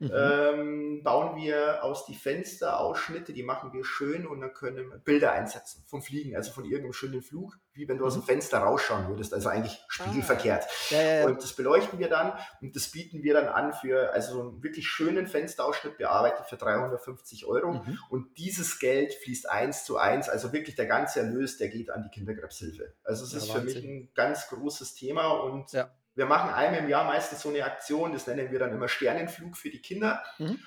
Mhm. Ähm, bauen wir aus die Fensterausschnitte, die machen wir schön und dann können wir Bilder einsetzen vom Fliegen, also von irgendeinem schönen Flug, wie wenn du mhm. aus dem Fenster rausschauen würdest, also eigentlich spiegelverkehrt. Ah. Ja, ja, ja. Und das beleuchten wir dann und das bieten wir dann an für also so einen wirklich schönen Fensterausschnitt bearbeitet für 350 Euro mhm. und dieses Geld fließt eins zu eins, also wirklich der ganze Erlös, der geht an die Kinderkrebshilfe. Also es ist für mich ein ganz großes Thema und wir machen einmal im Jahr meistens so eine Aktion, das nennen wir dann immer Sternenflug für die Kinder. Mhm.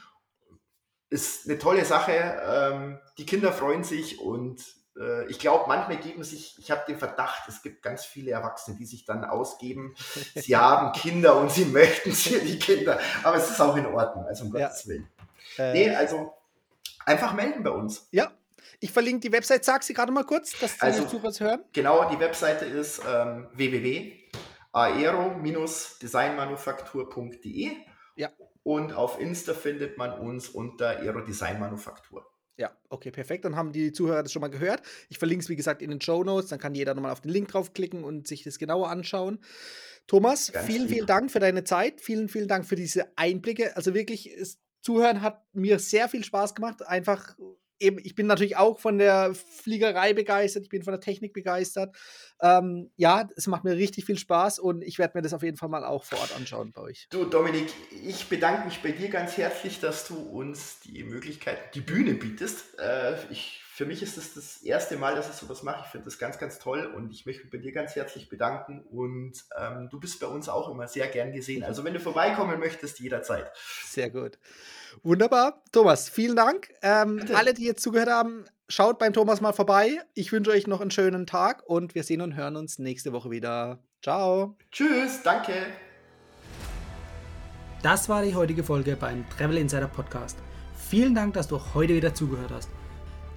Ist eine tolle Sache. Ähm, die Kinder freuen sich und äh, ich glaube, manchmal geben sich, ich habe den Verdacht, es gibt ganz viele Erwachsene, die sich dann ausgeben, sie haben Kinder und sie möchten für die Kinder. Aber es ist auch in Ordnung, also um ja. Gottes Willen. Äh, nee, also einfach melden bei uns. Ja, ich verlinke die Website, sag sie gerade mal kurz, dass die also, es hören. Genau, die Webseite ist ähm, www aero-designmanufaktur.de. Ja. Und auf Insta findet man uns unter Aero Design Manufaktur. Ja, okay, perfekt. Dann haben die Zuhörer das schon mal gehört. Ich verlinke es, wie gesagt, in den Show Notes. Dann kann jeder nochmal auf den Link draufklicken und sich das genauer anschauen. Thomas, Ganz vielen, lieb. vielen Dank für deine Zeit. Vielen, vielen Dank für diese Einblicke. Also wirklich, das Zuhören hat mir sehr viel Spaß gemacht. Einfach eben, ich bin natürlich auch von der Fliegerei begeistert, ich bin von der Technik begeistert. Ähm, ja, es macht mir richtig viel Spaß und ich werde mir das auf jeden Fall mal auch vor Ort anschauen bei euch. Du, Dominik, ich bedanke mich bei dir ganz herzlich, dass du uns die Möglichkeit, die Bühne bietest. Äh, ich, für mich ist es das, das erste Mal, dass ich sowas mache. Ich finde das ganz, ganz toll und ich möchte mich bei dir ganz herzlich bedanken. Und ähm, du bist bei uns auch immer sehr gern gesehen. Also, wenn du vorbeikommen möchtest, jederzeit. Sehr gut. Wunderbar. Thomas, vielen Dank. Ähm, alle, die jetzt zugehört haben, schaut beim Thomas mal vorbei. Ich wünsche euch noch einen schönen Tag und wir sehen und hören uns nächste Woche wieder. Ciao. Tschüss, danke. Das war die heutige Folge beim Travel Insider Podcast. Vielen Dank, dass du heute wieder zugehört hast.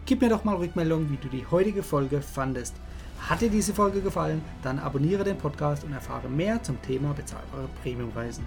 Gib mir doch mal Rückmeldung, wie du die heutige Folge fandest. Hat dir diese Folge gefallen, dann abonniere den Podcast und erfahre mehr zum Thema bezahlbare Premiumreisen